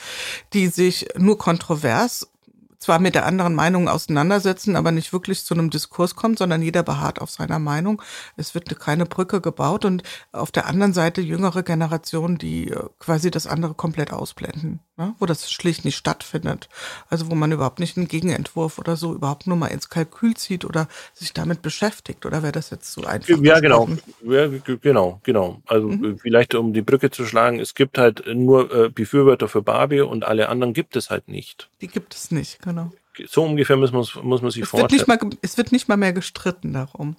die sich nur kontrovers zwar mit der anderen Meinung auseinandersetzen, aber nicht wirklich zu einem Diskurs kommt, sondern jeder beharrt auf seiner Meinung. Es wird keine Brücke gebaut und auf der anderen Seite jüngere Generationen, die äh, quasi das andere komplett ausblenden, ne? wo das schlicht nicht stattfindet. Also wo man überhaupt nicht einen Gegenentwurf oder so überhaupt nur mal ins Kalkül zieht oder sich damit beschäftigt. Oder wäre das jetzt so einfach? Ja, genau. Ja, genau, genau. Also mhm. vielleicht um die Brücke zu schlagen, es gibt halt nur äh, Befürworter für Barbie und alle anderen gibt es halt nicht. Die gibt es nicht, genau. So ungefähr muss man, muss man sich es vorstellen. Wird mal, es wird nicht mal mehr gestritten darum.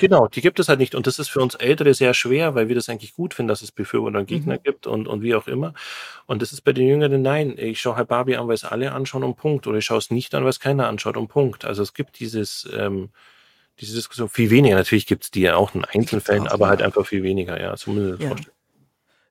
Genau, die gibt es halt nicht. Und das ist für uns Ältere sehr schwer, weil wir das eigentlich gut finden, dass es Befürworter und Gegner mhm. gibt und, und wie auch immer. Und das ist bei den Jüngeren nein. Ich schaue halt Barbie an, weil es alle anschauen und Punkt. Oder ich schaue es nicht an, weil es keiner anschaut und Punkt. Also es gibt dieses, ähm, diese Diskussion viel weniger. Natürlich gibt es die ja auch in Einzelfällen, aber halt einfach viel weniger, ja. Das ja. vorstellen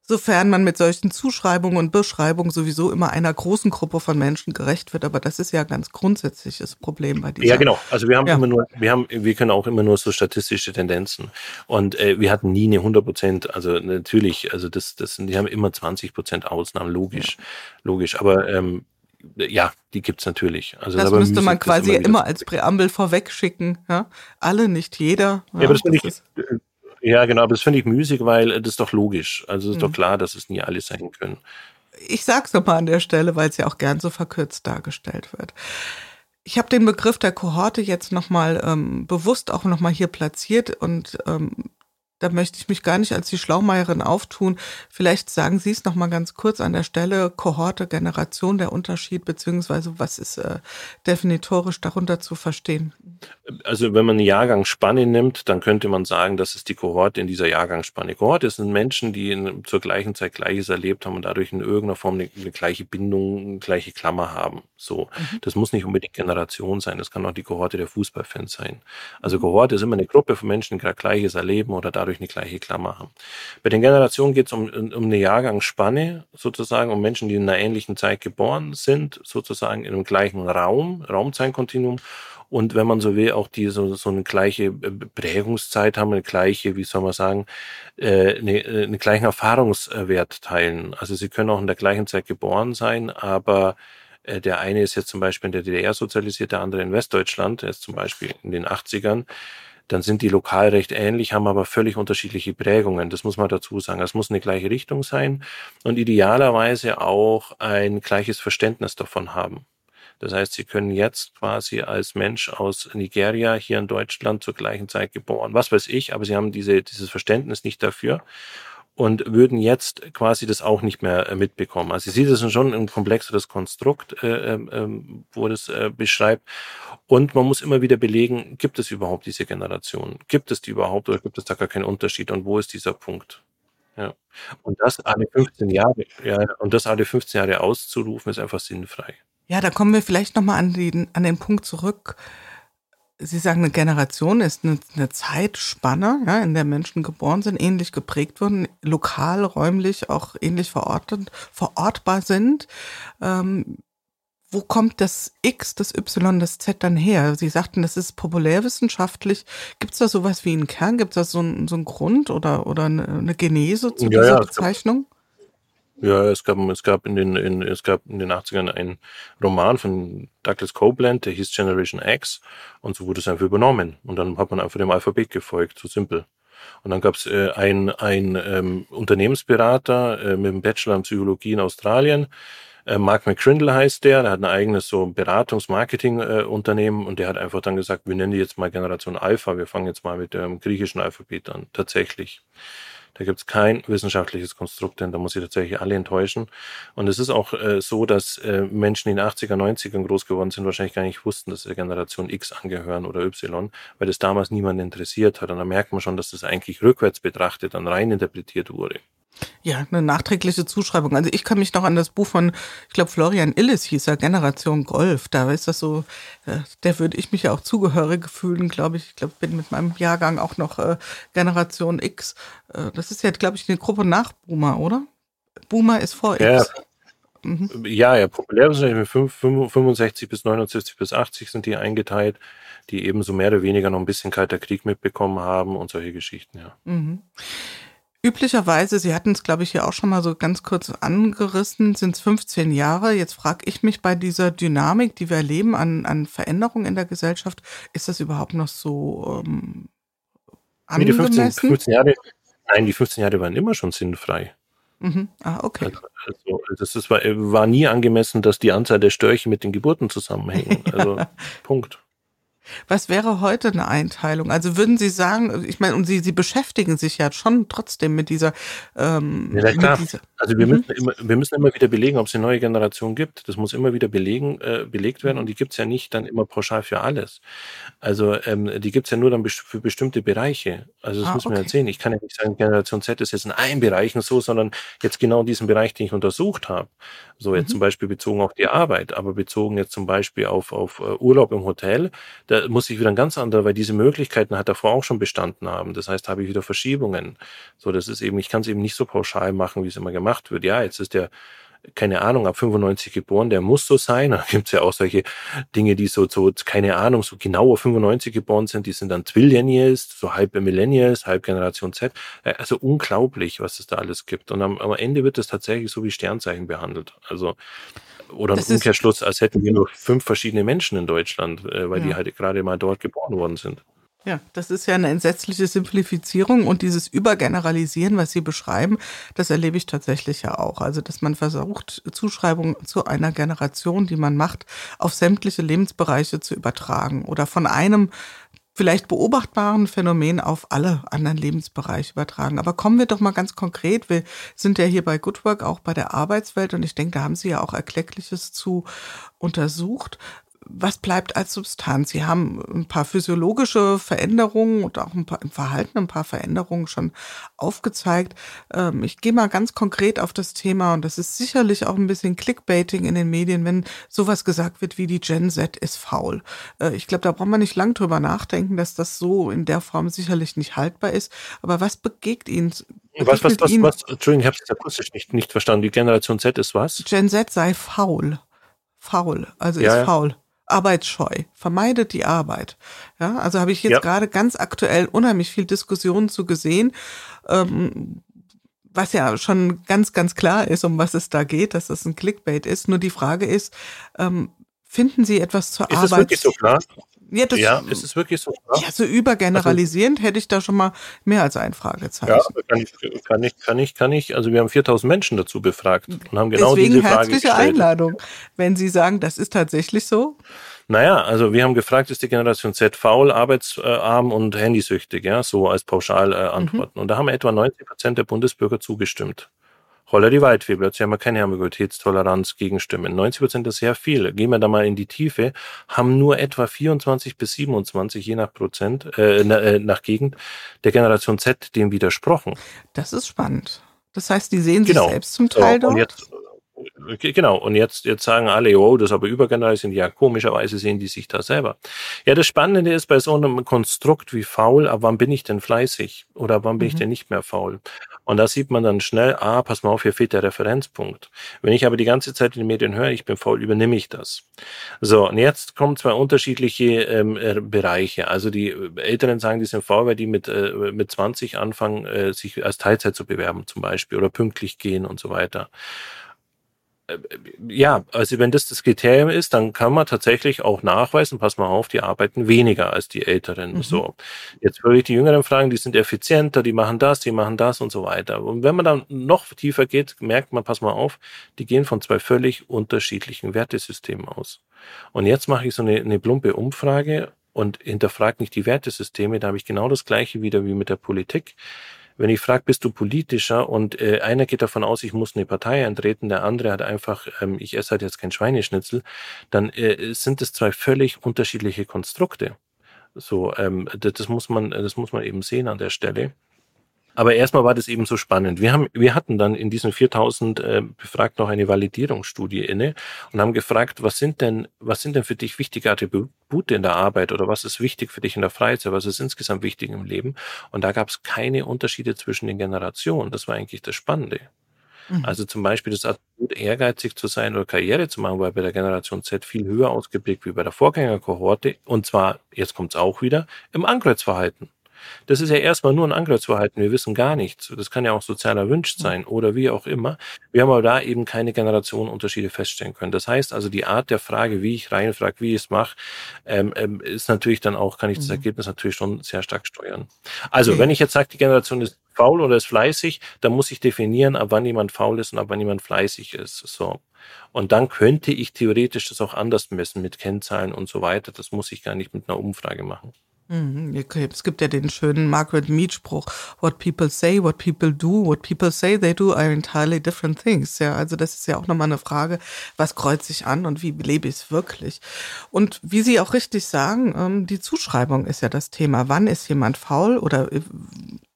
sofern man mit solchen Zuschreibungen und Beschreibungen sowieso immer einer großen Gruppe von Menschen gerecht wird. Aber das ist ja ein ganz grundsätzliches Problem bei dieser. Ja, genau. Also wir haben ja. immer nur, wir haben, wir können auch immer nur so statistische Tendenzen. Und äh, wir hatten nie eine 100 Prozent. Also natürlich, also das, das, die haben immer 20 Prozent Ausnahmen, logisch, ja. logisch. Aber ähm, ja, die gibt's natürlich. Also das müsste man quasi immer, immer als Präambel vorwegschicken. Ja? Alle, nicht jeder. Ja, ja aber das, das finde ich, ja, genau, aber das finde ich müßig, weil äh, das ist doch logisch. Also es ist mhm. doch klar, dass es nie alle sein können. Ich sag's nochmal an der Stelle, weil es ja auch gern so verkürzt dargestellt wird. Ich habe den Begriff der Kohorte jetzt nochmal ähm, bewusst auch nochmal hier platziert und ähm, da möchte ich mich gar nicht als die Schlaumeierin auftun. Vielleicht sagen Sie es noch mal ganz kurz an der Stelle, Kohorte, Generation, der Unterschied, beziehungsweise was ist äh, definitorisch darunter zu verstehen? Also wenn man eine Jahrgangsspanne nimmt, dann könnte man sagen, das ist die Kohorte in dieser Jahrgangsspanne. Kohorte sind Menschen, die in, zur gleichen Zeit Gleiches erlebt haben und dadurch in irgendeiner Form eine, eine gleiche Bindung, eine gleiche Klammer haben. So, mhm. das muss nicht unbedingt Generation sein, das kann auch die Kohorte der Fußballfans sein. Also Kohorte ist immer eine Gruppe von Menschen, die gerade Gleiches erleben oder dadurch dadurch eine gleiche Klammer haben. Bei den Generationen geht es um, um eine Jahrgangsspanne, sozusagen, um Menschen, die in einer ähnlichen Zeit geboren sind, sozusagen in einem gleichen Raum, Raumzeitkontinuum. Und wenn man so will, auch die so, so eine gleiche Prägungszeit haben, eine gleiche, wie soll man sagen, äh, eine, äh, einen gleichen Erfahrungswert teilen. Also sie können auch in der gleichen Zeit geboren sein, aber äh, der eine ist jetzt zum Beispiel in der DDR sozialisiert, der andere in Westdeutschland, der ist zum Beispiel in den 80ern dann sind die lokal recht ähnlich, haben aber völlig unterschiedliche Prägungen. Das muss man dazu sagen. Es muss eine gleiche Richtung sein und idealerweise auch ein gleiches Verständnis davon haben. Das heißt, Sie können jetzt quasi als Mensch aus Nigeria hier in Deutschland zur gleichen Zeit geboren, was weiß ich, aber Sie haben diese, dieses Verständnis nicht dafür und würden jetzt quasi das auch nicht mehr äh, mitbekommen. Also ich sehe das schon ein komplexeres Konstrukt, äh, äh, wo das äh, beschreibt. Und man muss immer wieder belegen, gibt es überhaupt diese Generation? Gibt es die überhaupt oder gibt es da gar keinen Unterschied? Und wo ist dieser Punkt? Ja. Und das alle 15 Jahre, ja, und das alle 15 Jahre auszurufen, ist einfach sinnfrei. Ja, da kommen wir vielleicht nochmal an den, an den Punkt zurück, Sie sagen, eine Generation ist eine, eine Zeitspanne, ja, in der Menschen geboren sind, ähnlich geprägt wurden, lokal, räumlich auch ähnlich verortet, verortbar sind. Ähm, wo kommt das X, das Y, das Z dann her? Sie sagten, das ist populärwissenschaftlich. Gibt es da sowas wie einen Kern? Gibt es da so, einen, so einen Grund oder, oder eine, Genese zu ja, dieser ja, Bezeichnung? Ja, es gab, es gab in den, in, es gab in den 80ern einen Roman von Douglas Copeland, der hieß Generation X, und so wurde es einfach übernommen. Und dann hat man einfach dem Alphabet gefolgt, so simpel. Und dann gab es äh, ein, ähm, Unternehmensberater äh, mit einem Bachelor in Psychologie in Australien, äh, Mark McCrindle heißt der, der hat ein eigenes so Beratungs-Marketing-Unternehmen äh, und der hat einfach dann gesagt, wir nennen die jetzt mal Generation Alpha, wir fangen jetzt mal mit dem griechischen Alphabet an. Tatsächlich. Da gibt es kein wissenschaftliches Konstrukt, denn da muss ich tatsächlich alle enttäuschen. Und es ist auch äh, so, dass äh, Menschen, die in den 80er, 90ern groß geworden sind, wahrscheinlich gar nicht wussten, dass sie Generation X angehören oder Y, weil das damals niemand interessiert hat. Und da merkt man schon, dass das eigentlich rückwärts betrachtet dann rein interpretiert wurde. Ja, eine nachträgliche Zuschreibung. Also ich kann mich noch an das Buch von, ich glaube, Florian Illis hieß er, Generation Golf. Da ist das so, äh, der würde ich mich ja auch zugehörig fühlen, glaube ich. Ich glaube, bin mit meinem Jahrgang auch noch äh, Generation X. Äh, das ist ja, glaube ich, eine Gruppe nach Boomer, oder? Boomer ist vor ja. X. Mhm. Ja, ja, populärwissenschaftlich 65 bis 79 bis 80 sind die eingeteilt, die eben so mehr oder weniger noch ein bisschen kalter Krieg mitbekommen haben und solche Geschichten, ja. Mhm. Üblicherweise, Sie hatten es, glaube ich, hier auch schon mal so ganz kurz angerissen, sind es 15 Jahre. Jetzt frage ich mich bei dieser Dynamik, die wir erleben an, an Veränderungen in der Gesellschaft, ist das überhaupt noch so ähm, angemessen? Nee, die 15, 15 Jahre, nein, die 15 Jahre waren immer schon sinnfrei. Mhm. Ah, okay. Also, das ist, war, war nie angemessen, dass die Anzahl der Störche mit den Geburten zusammenhängen. Also, (laughs) Punkt. Was wäre heute eine Einteilung? Also würden Sie sagen, ich meine, und Sie, Sie beschäftigen sich ja schon trotzdem mit dieser. Ähm, ja, klar. Dieser, also wir, mhm. müssen immer, wir müssen immer wieder belegen, ob es eine neue Generation gibt. Das muss immer wieder belegen, äh, belegt werden und die gibt es ja nicht dann immer pauschal für alles. Also ähm, die gibt es ja nur dann für bestimmte Bereiche. Also das ah, muss man okay. ja sehen. Ich kann ja nicht sagen, Generation Z ist jetzt in einem Bereich und so, sondern jetzt genau diesen Bereich, den ich untersucht habe. So jetzt mhm. zum Beispiel bezogen auf die Arbeit, aber bezogen jetzt zum Beispiel auf, auf uh, Urlaub im Hotel, da muss ich wieder ein ganz anderer, weil diese Möglichkeiten hat davor auch schon bestanden haben. Das heißt, habe ich wieder Verschiebungen. So, das ist eben, ich kann es eben nicht so pauschal machen, wie es immer gemacht wird. Ja, jetzt ist der keine Ahnung, ab 95 geboren, der muss so sein. Da gibt's ja auch solche Dinge, die so, so, keine Ahnung, so genauer 95 geboren sind, die sind dann Twillennials, so halb Millennials, halb Generation Z. Also unglaublich, was es da alles gibt. Und am, am Ende wird es tatsächlich so wie Sternzeichen behandelt. Also oder im Umkehrschluss, als hätten wir nur fünf verschiedene Menschen in Deutschland, äh, weil ja. die halt gerade mal dort geboren worden sind. Ja, das ist ja eine entsetzliche Simplifizierung und dieses Übergeneralisieren, was Sie beschreiben, das erlebe ich tatsächlich ja auch. Also, dass man versucht, Zuschreibungen zu einer Generation, die man macht, auf sämtliche Lebensbereiche zu übertragen oder von einem vielleicht beobachtbaren Phänomen auf alle anderen Lebensbereiche übertragen. Aber kommen wir doch mal ganz konkret. Wir sind ja hier bei Good Work auch bei der Arbeitswelt und ich denke, da haben Sie ja auch Erkleckliches zu untersucht was bleibt als Substanz? Sie haben ein paar physiologische Veränderungen und auch ein paar, im Verhalten ein paar Veränderungen schon aufgezeigt. Ähm, ich gehe mal ganz konkret auf das Thema und das ist sicherlich auch ein bisschen Clickbaiting in den Medien, wenn sowas gesagt wird wie die Gen Z ist faul. Äh, ich glaube, da braucht man nicht lang drüber nachdenken, dass das so in der Form sicherlich nicht haltbar ist. Aber was begegnet Ihnen? Was, was, was, was, Entschuldigung, ich habe es akustisch nicht, nicht verstanden. Die Generation Z ist was? Gen Z sei faul. Faul, also ja, ist ja. faul arbeitsscheu, vermeidet die Arbeit. Ja, also habe ich jetzt ja. gerade ganz aktuell unheimlich viel Diskussionen zu gesehen, ähm, was ja schon ganz, ganz klar ist, um was es da geht, dass das ein Clickbait ist. Nur die Frage ist, ähm, finden Sie etwas zur ist Arbeit? Ist das wirklich so klar? Ja, das, ja, ist es wirklich so? Ja, ja so übergeneralisierend also, hätte ich da schon mal mehr als ein Fragezeichen. Ja, kann ich, kann ich, kann ich, kann ich. Also wir haben 4000 Menschen dazu befragt und haben genau Deswegen diese Frage herzliche gestellt. Einladung. Wenn Sie sagen, das ist tatsächlich so. Naja, also wir haben gefragt, ist die Generation Z faul, arbeitsarm und handysüchtig, ja, so als pauschal äh, Antworten. Mhm. Und da haben etwa 90 Prozent der Bundesbürger zugestimmt. Holla die Waldfee, plötzlich haben wir keine Ambiguitätstoleranz gegenstimmen. 90 Prozent ist sehr viel. Gehen wir da mal in die Tiefe, haben nur etwa 24 bis 27, je nach Prozent, äh, äh, nach Gegend, der Generation Z dem widersprochen. Das ist spannend. Das heißt, die sehen genau. sich selbst zum Teil so, dort? Jetzt, Genau, und jetzt, jetzt sagen alle, oh, das ist aber übergeneralisiert. Ja, komischerweise sehen die sich da selber. Ja, das Spannende ist bei so einem Konstrukt wie faul, ab wann bin ich denn fleißig? Oder wann bin mhm. ich denn nicht mehr faul? Und da sieht man dann schnell, ah, pass mal auf, hier fehlt der Referenzpunkt. Wenn ich aber die ganze Zeit in den Medien höre, ich bin faul, übernehme ich das. So, und jetzt kommen zwei unterschiedliche ähm, äh, Bereiche. Also die Älteren sagen, die sind faul, weil die mit, äh, mit 20 anfangen, äh, sich als Teilzeit zu bewerben zum Beispiel oder pünktlich gehen und so weiter. Äh, ja, also wenn das das Kriterium ist, dann kann man tatsächlich auch nachweisen, pass mal auf, die arbeiten weniger als die Älteren. Mhm. So. Jetzt würde ich die Jüngeren fragen, die sind effizienter, die machen das, die machen das und so weiter. Und wenn man dann noch tiefer geht, merkt man, pass mal auf, die gehen von zwei völlig unterschiedlichen Wertesystemen aus. Und jetzt mache ich so eine, eine plumpe Umfrage und hinterfrage nicht die Wertesysteme, da habe ich genau das gleiche wieder wie mit der Politik. Wenn ich frage, bist du politischer und äh, einer geht davon aus, ich muss eine Partei eintreten, der andere hat einfach, ähm, ich esse halt jetzt kein Schweineschnitzel, dann äh, sind es zwei völlig unterschiedliche Konstrukte. So, ähm, das, das muss man, das muss man eben sehen an der Stelle. Aber erstmal war das eben so spannend. Wir haben, wir hatten dann in diesen 4000 äh, befragt noch eine Validierungsstudie inne und haben gefragt, was sind denn, was sind denn für dich wichtige Attribute in der Arbeit oder was ist wichtig für dich in der Freizeit, was ist insgesamt wichtig im Leben? Und da gab es keine Unterschiede zwischen den Generationen. Das war eigentlich das Spannende. Mhm. Also zum Beispiel das Attribut ehrgeizig zu sein oder Karriere zu machen, war bei der Generation Z viel höher ausgeprägt wie bei der Vorgängerkohorte. Und zwar, jetzt kommt es auch wieder, im Ankreuzverhalten. Das ist ja erstmal nur ein Ankreuzverhalten. Wir wissen gar nichts. Das kann ja auch sozial erwünscht sein oder wie auch immer. Wir haben aber da eben keine Generationenunterschiede feststellen können. Das heißt also, die Art der Frage, wie ich reinfrage, wie ich es mache, ähm, ähm, ist natürlich dann auch, kann ich das mhm. Ergebnis natürlich schon sehr stark steuern. Also, okay. wenn ich jetzt sage, die Generation ist faul oder ist fleißig, dann muss ich definieren, ab wann jemand faul ist und ab wann jemand fleißig ist. So. Und dann könnte ich theoretisch das auch anders messen mit Kennzahlen und so weiter. Das muss ich gar nicht mit einer Umfrage machen. Mhm, okay. Es gibt ja den schönen Margaret Mead Spruch, what people say, what people do, what people say they do are entirely different things. Ja, also das ist ja auch nochmal eine Frage, was kreuzt sich an und wie lebe ich es wirklich? Und wie Sie auch richtig sagen, ähm, die Zuschreibung ist ja das Thema. Wann ist jemand faul oder äh,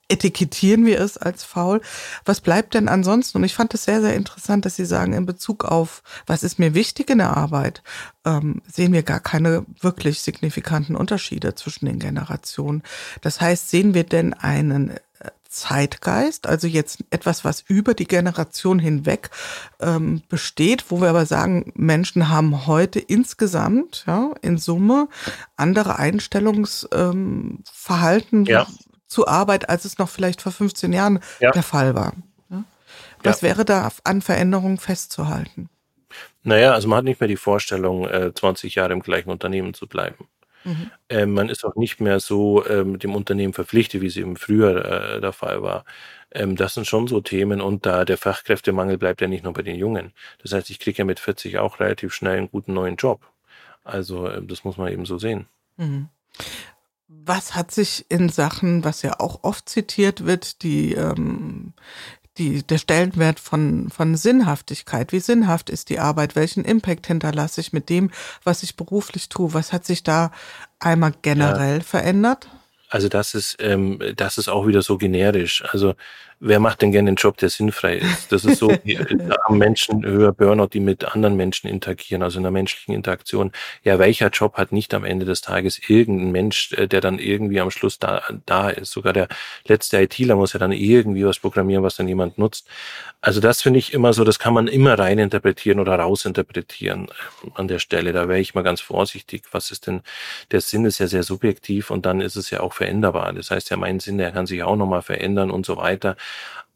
etikettieren wir es als faul. Was bleibt denn ansonsten? Und ich fand es sehr, sehr interessant, dass Sie sagen, in Bezug auf, was ist mir wichtig in der Arbeit, ähm, sehen wir gar keine wirklich signifikanten Unterschiede zwischen den Generationen. Das heißt, sehen wir denn einen äh, Zeitgeist, also jetzt etwas, was über die Generation hinweg ähm, besteht, wo wir aber sagen, Menschen haben heute insgesamt, ja, in Summe andere Einstellungsverhalten, ähm, ja zu Arbeit, als es noch vielleicht vor 15 Jahren ja. der Fall war. Was ja. wäre da an Veränderungen festzuhalten? Naja, also man hat nicht mehr die Vorstellung, 20 äh, Jahre im gleichen Unternehmen zu bleiben. Mhm. Ähm, man ist auch nicht mehr so ähm, dem Unternehmen verpflichtet, wie es eben früher äh, der Fall war. Ähm, das sind schon so Themen und da der Fachkräftemangel bleibt ja nicht nur bei den Jungen. Das heißt, ich kriege ja mit 40 auch relativ schnell einen guten neuen Job. Also äh, das muss man eben so sehen. Mhm. Was hat sich in Sachen, was ja auch oft zitiert wird, die, ähm, die, der Stellenwert von, von Sinnhaftigkeit? Wie sinnhaft ist die Arbeit? Welchen Impact hinterlasse ich mit dem, was ich beruflich tue? Was hat sich da einmal generell ja. verändert? Also das ist, ähm, das ist auch wieder so generisch. Also wer macht denn gerne einen Job, der sinnfrei ist? Das ist so, (laughs) da haben Menschen höher Burnout, die mit anderen Menschen interagieren, also in der menschlichen Interaktion. Ja, welcher Job hat nicht am Ende des Tages irgendein Mensch, äh, der dann irgendwie am Schluss da, da ist? Sogar der letzte ITler muss ja dann irgendwie was programmieren, was dann jemand nutzt. Also das finde ich immer so, das kann man immer reininterpretieren oder rausinterpretieren ähm, an der Stelle. Da wäre ich mal ganz vorsichtig. Was ist denn, der Sinn ist ja sehr subjektiv und dann ist es ja auch veränderbar. Das heißt ja, mein Sinn, der kann sich auch nochmal verändern und so weiter.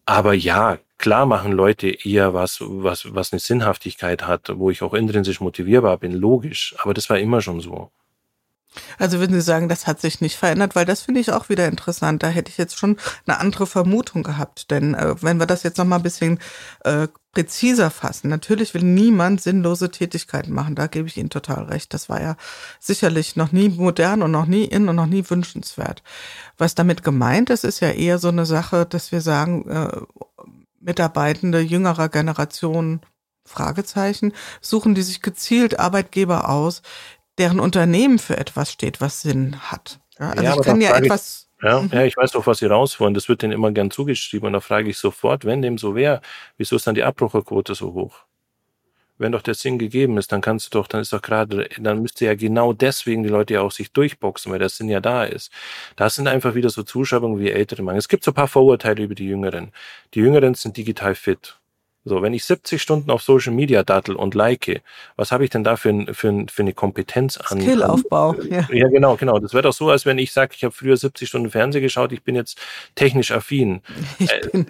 Aber ja, klar machen Leute eher was, was, was eine Sinnhaftigkeit hat, wo ich auch intrinsisch motivierbar bin, logisch. Aber das war immer schon so. Also würden Sie sagen, das hat sich nicht verändert, weil das finde ich auch wieder interessant. Da hätte ich jetzt schon eine andere Vermutung gehabt. Denn äh, wenn wir das jetzt noch mal ein bisschen äh, präziser fassen, natürlich will niemand sinnlose Tätigkeiten machen. Da gebe ich Ihnen total recht. Das war ja sicherlich noch nie modern und noch nie in und noch nie wünschenswert. Was damit gemeint ist, ist ja eher so eine Sache, dass wir sagen, äh, Mitarbeitende jüngerer Generation Fragezeichen, suchen die sich gezielt Arbeitgeber aus, deren Unternehmen für etwas steht, was Sinn hat. Ja, also ja, ich kann ja etwas. Ja, mhm. ja, ich weiß doch, was Sie raus wollen. Das wird denen immer gern zugeschrieben. Und da frage ich sofort, wenn dem so wäre, wieso ist dann die Abbrucherquote so hoch? Wenn doch der Sinn gegeben ist, dann kannst du doch, dann ist doch gerade, dann müsste ja genau deswegen die Leute ja auch sich durchboxen, weil der Sinn ja da ist. Das sind einfach wieder so Zuschreibungen wie ältere Mangel. Es gibt so ein paar Vorurteile über die Jüngeren. Die Jüngeren sind digital fit. So, wenn ich 70 Stunden auf Social Media dattel und like, was habe ich denn da für, für, für eine Kompetenz an? Skillaufbau, ja. Ja, genau, genau. Das wäre doch so, als wenn ich sage, ich habe früher 70 Stunden Fernsehen geschaut, ich bin jetzt technisch affin. (laughs) Äh,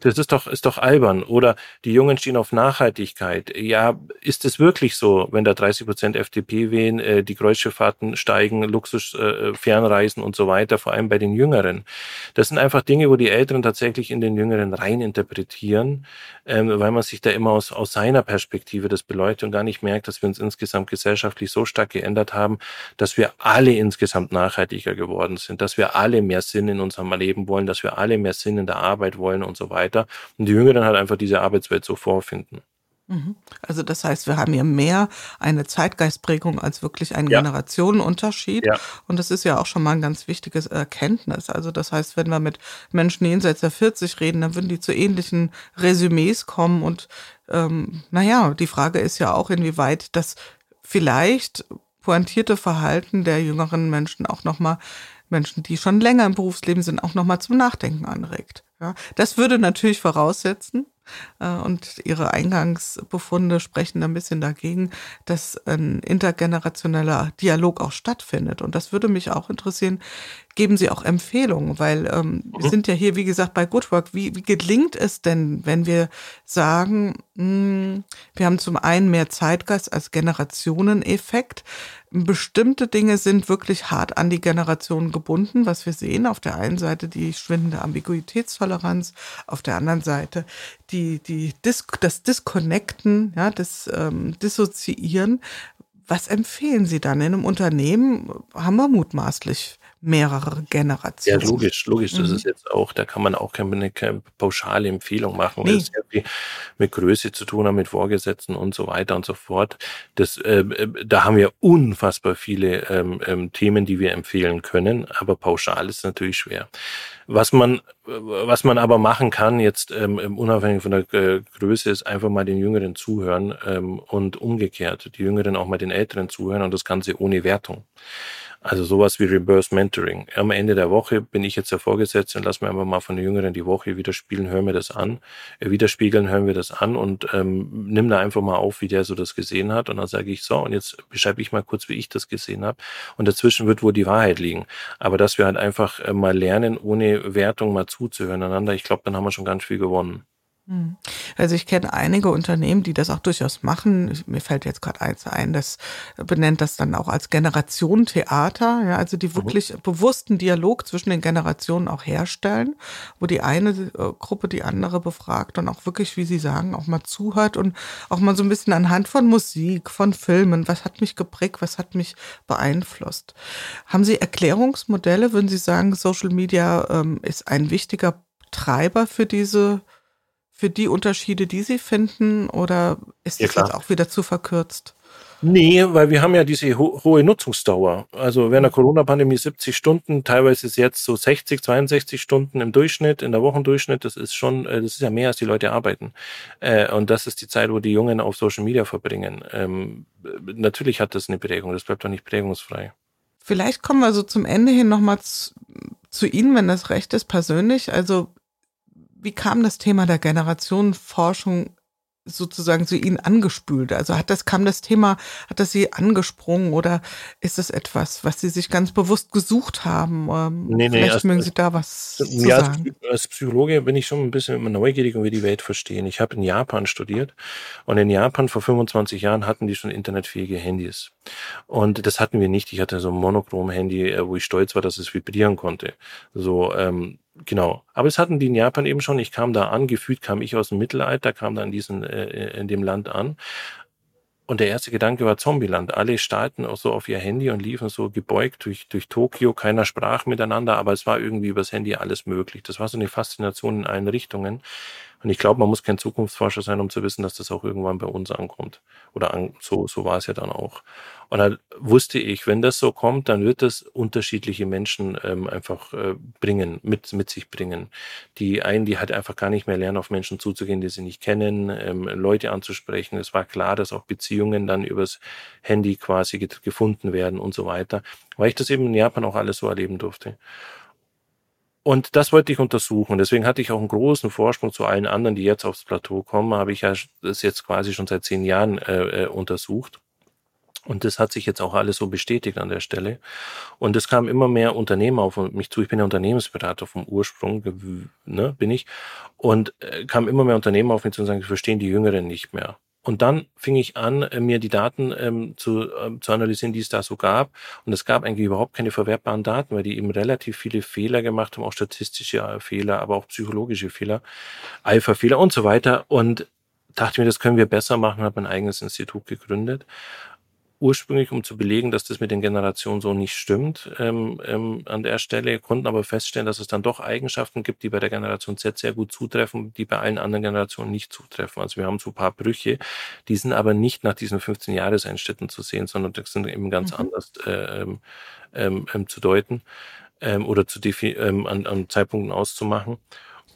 das ist doch, ist doch albern. Oder die Jungen stehen auf Nachhaltigkeit. Ja, ist es wirklich so, wenn da 30 Prozent FDP wählen, äh, die Kreuzschifffahrten steigen, Luxus, äh, Fernreisen und so weiter, vor allem bei den Jüngeren. Das sind einfach Dinge, wo die Älteren tatsächlich in den Jüngeren rein interpretieren. Ähm, weil man sich da immer aus, aus seiner Perspektive das beleuchtet und gar nicht merkt, dass wir uns insgesamt gesellschaftlich so stark geändert haben, dass wir alle insgesamt nachhaltiger geworden sind, dass wir alle mehr Sinn in unserem Leben wollen, dass wir alle mehr Sinn in der Arbeit wollen und so weiter. Und die Jüngeren halt einfach diese Arbeitswelt so vorfinden. Mhm. Also das heißt, wir haben hier mehr eine Zeitgeistprägung als wirklich einen ja. Generationenunterschied. Ja. Und das ist ja auch schon mal ein ganz wichtiges Erkenntnis. Also das heißt, wenn wir mit Menschen jenseits der 40 reden, dann würden die zu ähnlichen Resümees kommen. Und ähm, naja, die Frage ist ja auch, inwieweit das vielleicht pointierte Verhalten der jüngeren Menschen auch nochmal Menschen, die schon länger im Berufsleben sind, auch nochmal zum Nachdenken anregt. Ja, das würde natürlich voraussetzen, äh, und Ihre Eingangsbefunde sprechen ein bisschen dagegen, dass ein intergenerationeller Dialog auch stattfindet. Und das würde mich auch interessieren. Geben Sie auch Empfehlungen, weil ähm, mhm. wir sind ja hier, wie gesagt, bei Good Work. Wie, wie gelingt es denn, wenn wir sagen, mh, hm, wir haben zum einen mehr Zeitgeist als Generationeneffekt, Bestimmte Dinge sind wirklich hart an die Generation gebunden, was wir sehen. Auf der einen Seite die schwindende Ambiguitätstoleranz, auf der anderen Seite die, die Dis das Disconnecten, ja, das ähm, Dissoziieren. Was empfehlen Sie dann in einem Unternehmen? Haben wir mutmaßlich mehrere Generationen. Ja, logisch, logisch. Das mhm. ist jetzt auch, da kann man auch keine, keine pauschale Empfehlung machen, weil nee. es sehr viel mit Größe zu tun hat, mit Vorgesetzten und so weiter und so fort. Das, äh, da haben wir unfassbar viele ähm, ähm, Themen, die wir empfehlen können, aber pauschal ist natürlich schwer. Was man, was man aber machen kann, jetzt ähm, unabhängig von der äh, Größe, ist einfach mal den Jüngeren zuhören ähm, und umgekehrt, die Jüngeren auch mal den Älteren zuhören und das Ganze ohne Wertung. Also sowas wie Reverse Mentoring. Am Ende der Woche bin ich jetzt der Vorgesetzte und lass mir einfach mal von den Jüngeren die Woche widerspiegeln, hören wir das an, äh, widerspiegeln, hören wir das an und ähm, nimm da einfach mal auf, wie der so das gesehen hat. Und dann sage ich so, und jetzt beschreibe ich mal kurz, wie ich das gesehen habe. Und dazwischen wird wohl die Wahrheit liegen. Aber dass wir halt einfach äh, mal lernen, ohne Wertung mal zuzuhören einander, ich glaube, dann haben wir schon ganz viel gewonnen. Hm. Also ich kenne einige Unternehmen, die das auch durchaus machen. Mir fällt jetzt gerade eins ein, das benennt das dann auch als Generation Theater, ja, also die wirklich bewussten Dialog zwischen den Generationen auch herstellen, wo die eine äh, Gruppe die andere befragt und auch wirklich, wie Sie sagen, auch mal zuhört und auch mal so ein bisschen anhand von Musik, von Filmen, was hat mich geprägt, was hat mich beeinflusst. Haben Sie Erklärungsmodelle? Würden Sie sagen, Social Media ähm, ist ein wichtiger Treiber für diese für die Unterschiede, die Sie finden, oder ist ja, das jetzt auch wieder zu verkürzt? Nee, weil wir haben ja diese ho hohe Nutzungsdauer. Also während der Corona-Pandemie 70 Stunden, teilweise ist jetzt so 60, 62 Stunden im Durchschnitt, in der Wochendurchschnitt. Das ist schon, äh, das ist ja mehr, als die Leute arbeiten. Äh, und das ist die Zeit, wo die Jungen auf Social Media verbringen. Ähm, natürlich hat das eine Prägung, das bleibt doch nicht prägungsfrei. Vielleicht kommen wir so zum Ende hin nochmal zu, zu Ihnen, wenn das recht ist, persönlich. Also wie kam das Thema der Generationenforschung sozusagen zu Ihnen angespült? Also hat das, kam das Thema, hat das Sie angesprungen oder ist es etwas, was Sie sich ganz bewusst gesucht haben? Ähm, nee, nee, Vielleicht als, mögen Sie da was ja, zu sagen. Als, als Psychologe bin ich schon ein bisschen immer neugierig und will die Welt verstehen. Ich habe in Japan studiert und in Japan vor 25 Jahren hatten die schon internetfähige Handys. Und das hatten wir nicht. Ich hatte so ein Monochrom-Handy, äh, wo ich stolz war, dass es vibrieren konnte. So, ähm, Genau. Aber es hatten die in Japan eben schon. Ich kam da an, gefühlt kam ich aus dem Mittelalter, kam da in, diesen, äh, in dem Land an. Und der erste Gedanke war Zombieland. Alle starrten auch so auf ihr Handy und liefen so gebeugt durch, durch Tokio. Keiner sprach miteinander, aber es war irgendwie übers Handy alles möglich. Das war so eine Faszination in allen Richtungen. Und ich glaube, man muss kein Zukunftsforscher sein, um zu wissen, dass das auch irgendwann bei uns ankommt. Oder an, so, so war es ja dann auch. Und dann wusste ich, wenn das so kommt, dann wird das unterschiedliche Menschen ähm, einfach äh, bringen, mit, mit sich bringen. Die einen, die halt einfach gar nicht mehr lernen, auf Menschen zuzugehen, die sie nicht kennen, ähm, Leute anzusprechen. Es war klar, dass auch Beziehungen dann übers Handy quasi gefunden werden und so weiter, weil ich das eben in Japan auch alles so erleben durfte. Und das wollte ich untersuchen. Deswegen hatte ich auch einen großen Vorsprung zu allen anderen, die jetzt aufs Plateau kommen, habe ich ja das jetzt quasi schon seit zehn Jahren äh, äh, untersucht. Und das hat sich jetzt auch alles so bestätigt an der Stelle. Und es kam immer mehr Unternehmen auf mich zu. Ich bin ja Unternehmensberater vom Ursprung, ne, bin ich. Und äh, kam immer mehr Unternehmen auf mich zu und sagen, verstehen die Jüngeren nicht mehr. Und dann fing ich an, äh, mir die Daten ähm, zu, ähm, zu analysieren, die es da so gab. Und es gab eigentlich überhaupt keine verwertbaren Daten, weil die eben relativ viele Fehler gemacht haben, auch statistische äh, Fehler, aber auch psychologische Fehler, Alpha-Fehler und so weiter. Und dachte mir, das können wir besser machen, habe ein eigenes Institut gegründet ursprünglich, um zu belegen, dass das mit den Generationen so nicht stimmt ähm, ähm, an der Stelle, konnten aber feststellen, dass es dann doch Eigenschaften gibt, die bei der Generation Z sehr gut zutreffen, die bei allen anderen Generationen nicht zutreffen. Also wir haben so ein paar Brüche, die sind aber nicht nach diesen 15 Jahreseinschnitten zu sehen, sondern die sind eben ganz mhm. anders äh, ähm, ähm, ähm, zu deuten ähm, oder zu ähm, an, an Zeitpunkten auszumachen.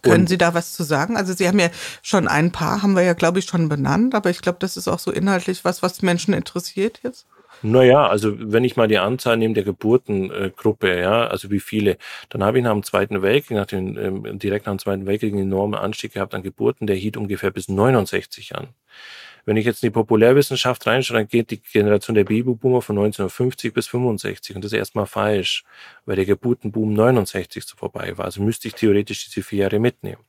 Können Sie da was zu sagen? Also Sie haben ja schon ein paar, haben wir ja, glaube ich, schon benannt, aber ich glaube, das ist auch so inhaltlich was, was Menschen interessiert jetzt. Naja, also wenn ich mal die Anzahl nehme der Geburtengruppe, ja, also wie viele, dann habe ich nach dem Zweiten Weltkrieg, nach dem, ähm, direkt nach dem Zweiten Weltkrieg einen enormen Anstieg gehabt an Geburten, der hielt ungefähr bis 69 an. Wenn ich jetzt in die Populärwissenschaft reinschaue, dann geht die Generation der Babyboomer von 1950 bis 65 und das ist erstmal falsch, weil der Geburtenboom 69 so vorbei war. Also müsste ich theoretisch diese vier Jahre mitnehmen.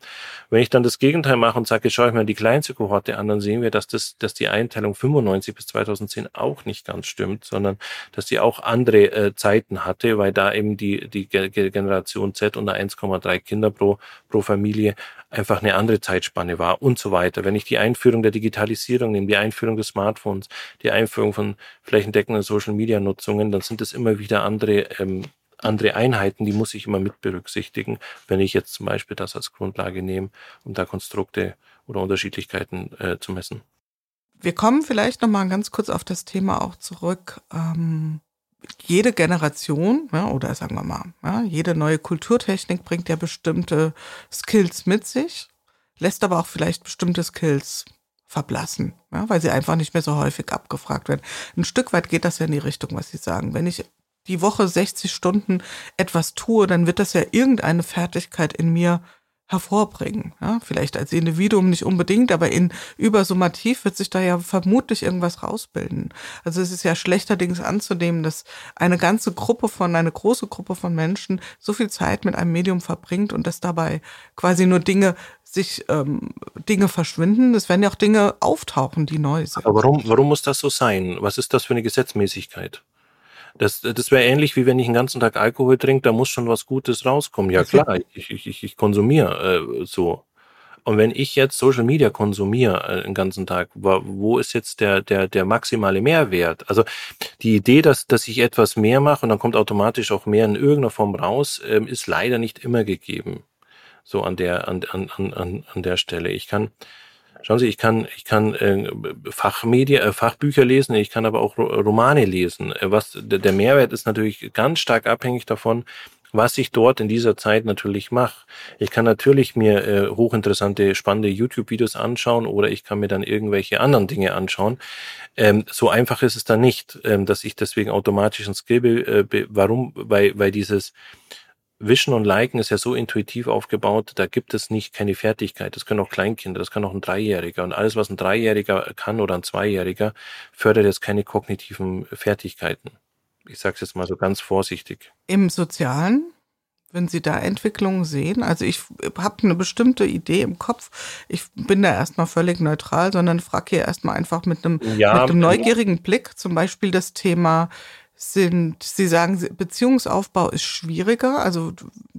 Wenn ich dann das Gegenteil mache und sage, schaue ich mir die kleinste Kohorte an, dann sehen wir, dass das, dass die Einteilung 95 bis 2010 auch nicht ganz stimmt, sondern dass die auch andere äh, Zeiten hatte, weil da eben die, die Generation Z unter 1,3 Kinder pro, pro Familie einfach eine andere Zeitspanne war und so weiter. Wenn ich die Einführung der Digitalisierung nehme, die Einführung des Smartphones, die Einführung von flächendeckenden Social-Media-Nutzungen, dann sind das immer wieder andere, ähm, andere Einheiten, die muss ich immer mit berücksichtigen, wenn ich jetzt zum Beispiel das als Grundlage nehme, um da Konstrukte oder Unterschiedlichkeiten äh, zu messen. Wir kommen vielleicht noch mal ganz kurz auf das Thema auch zurück. Ähm jede Generation, ja, oder sagen wir mal, ja, jede neue Kulturtechnik bringt ja bestimmte Skills mit sich, lässt aber auch vielleicht bestimmte Skills verblassen, ja, weil sie einfach nicht mehr so häufig abgefragt werden. Ein Stück weit geht das ja in die Richtung, was Sie sagen. Wenn ich die Woche 60 Stunden etwas tue, dann wird das ja irgendeine Fertigkeit in mir hervorbringen. Ja, vielleicht als Individuum nicht unbedingt, aber in übersummativ wird sich da ja vermutlich irgendwas rausbilden. Also es ist ja schlechterdings anzunehmen, dass eine ganze Gruppe von, eine große Gruppe von Menschen so viel Zeit mit einem Medium verbringt und dass dabei quasi nur Dinge sich ähm, Dinge verschwinden. Es werden ja auch Dinge auftauchen, die neu sind. Aber warum, warum muss das so sein? Was ist das für eine Gesetzmäßigkeit? Das, das wäre ähnlich wie wenn ich den ganzen Tag Alkohol trinke, da muss schon was Gutes rauskommen. Ja (laughs) klar, ich, ich, ich, ich konsumiere äh, so. Und wenn ich jetzt Social Media konsumiere äh, den ganzen Tag, wo, wo ist jetzt der, der, der maximale Mehrwert? Also die Idee, dass, dass ich etwas mehr mache und dann kommt automatisch auch mehr in irgendeiner Form raus, äh, ist leider nicht immer gegeben. So an der, an, an, an, an der Stelle. Ich kann, Schauen Sie, ich kann, ich kann äh, Fachmedia, äh, Fachbücher lesen, ich kann aber auch Romane lesen. Äh, was der Mehrwert ist natürlich ganz stark abhängig davon, was ich dort in dieser Zeit natürlich mache. Ich kann natürlich mir äh, hochinteressante, spannende YouTube-Videos anschauen oder ich kann mir dann irgendwelche anderen Dinge anschauen. Ähm, so einfach ist es dann nicht, ähm, dass ich deswegen automatisch ein Skill, äh, warum? Weil, weil dieses Wischen und Liken ist ja so intuitiv aufgebaut, da gibt es nicht keine Fertigkeit. Das können auch Kleinkinder, das kann auch ein Dreijähriger. Und alles, was ein Dreijähriger kann oder ein Zweijähriger, fördert jetzt keine kognitiven Fertigkeiten. Ich sage es jetzt mal so ganz vorsichtig. Im Sozialen, wenn Sie da Entwicklungen sehen, also ich habe eine bestimmte Idee im Kopf. Ich bin da erstmal völlig neutral, sondern frage hier erstmal einfach mit einem, ja, mit einem neugierigen Blick, zum Beispiel das Thema sind, Sie sagen, Beziehungsaufbau ist schwieriger, also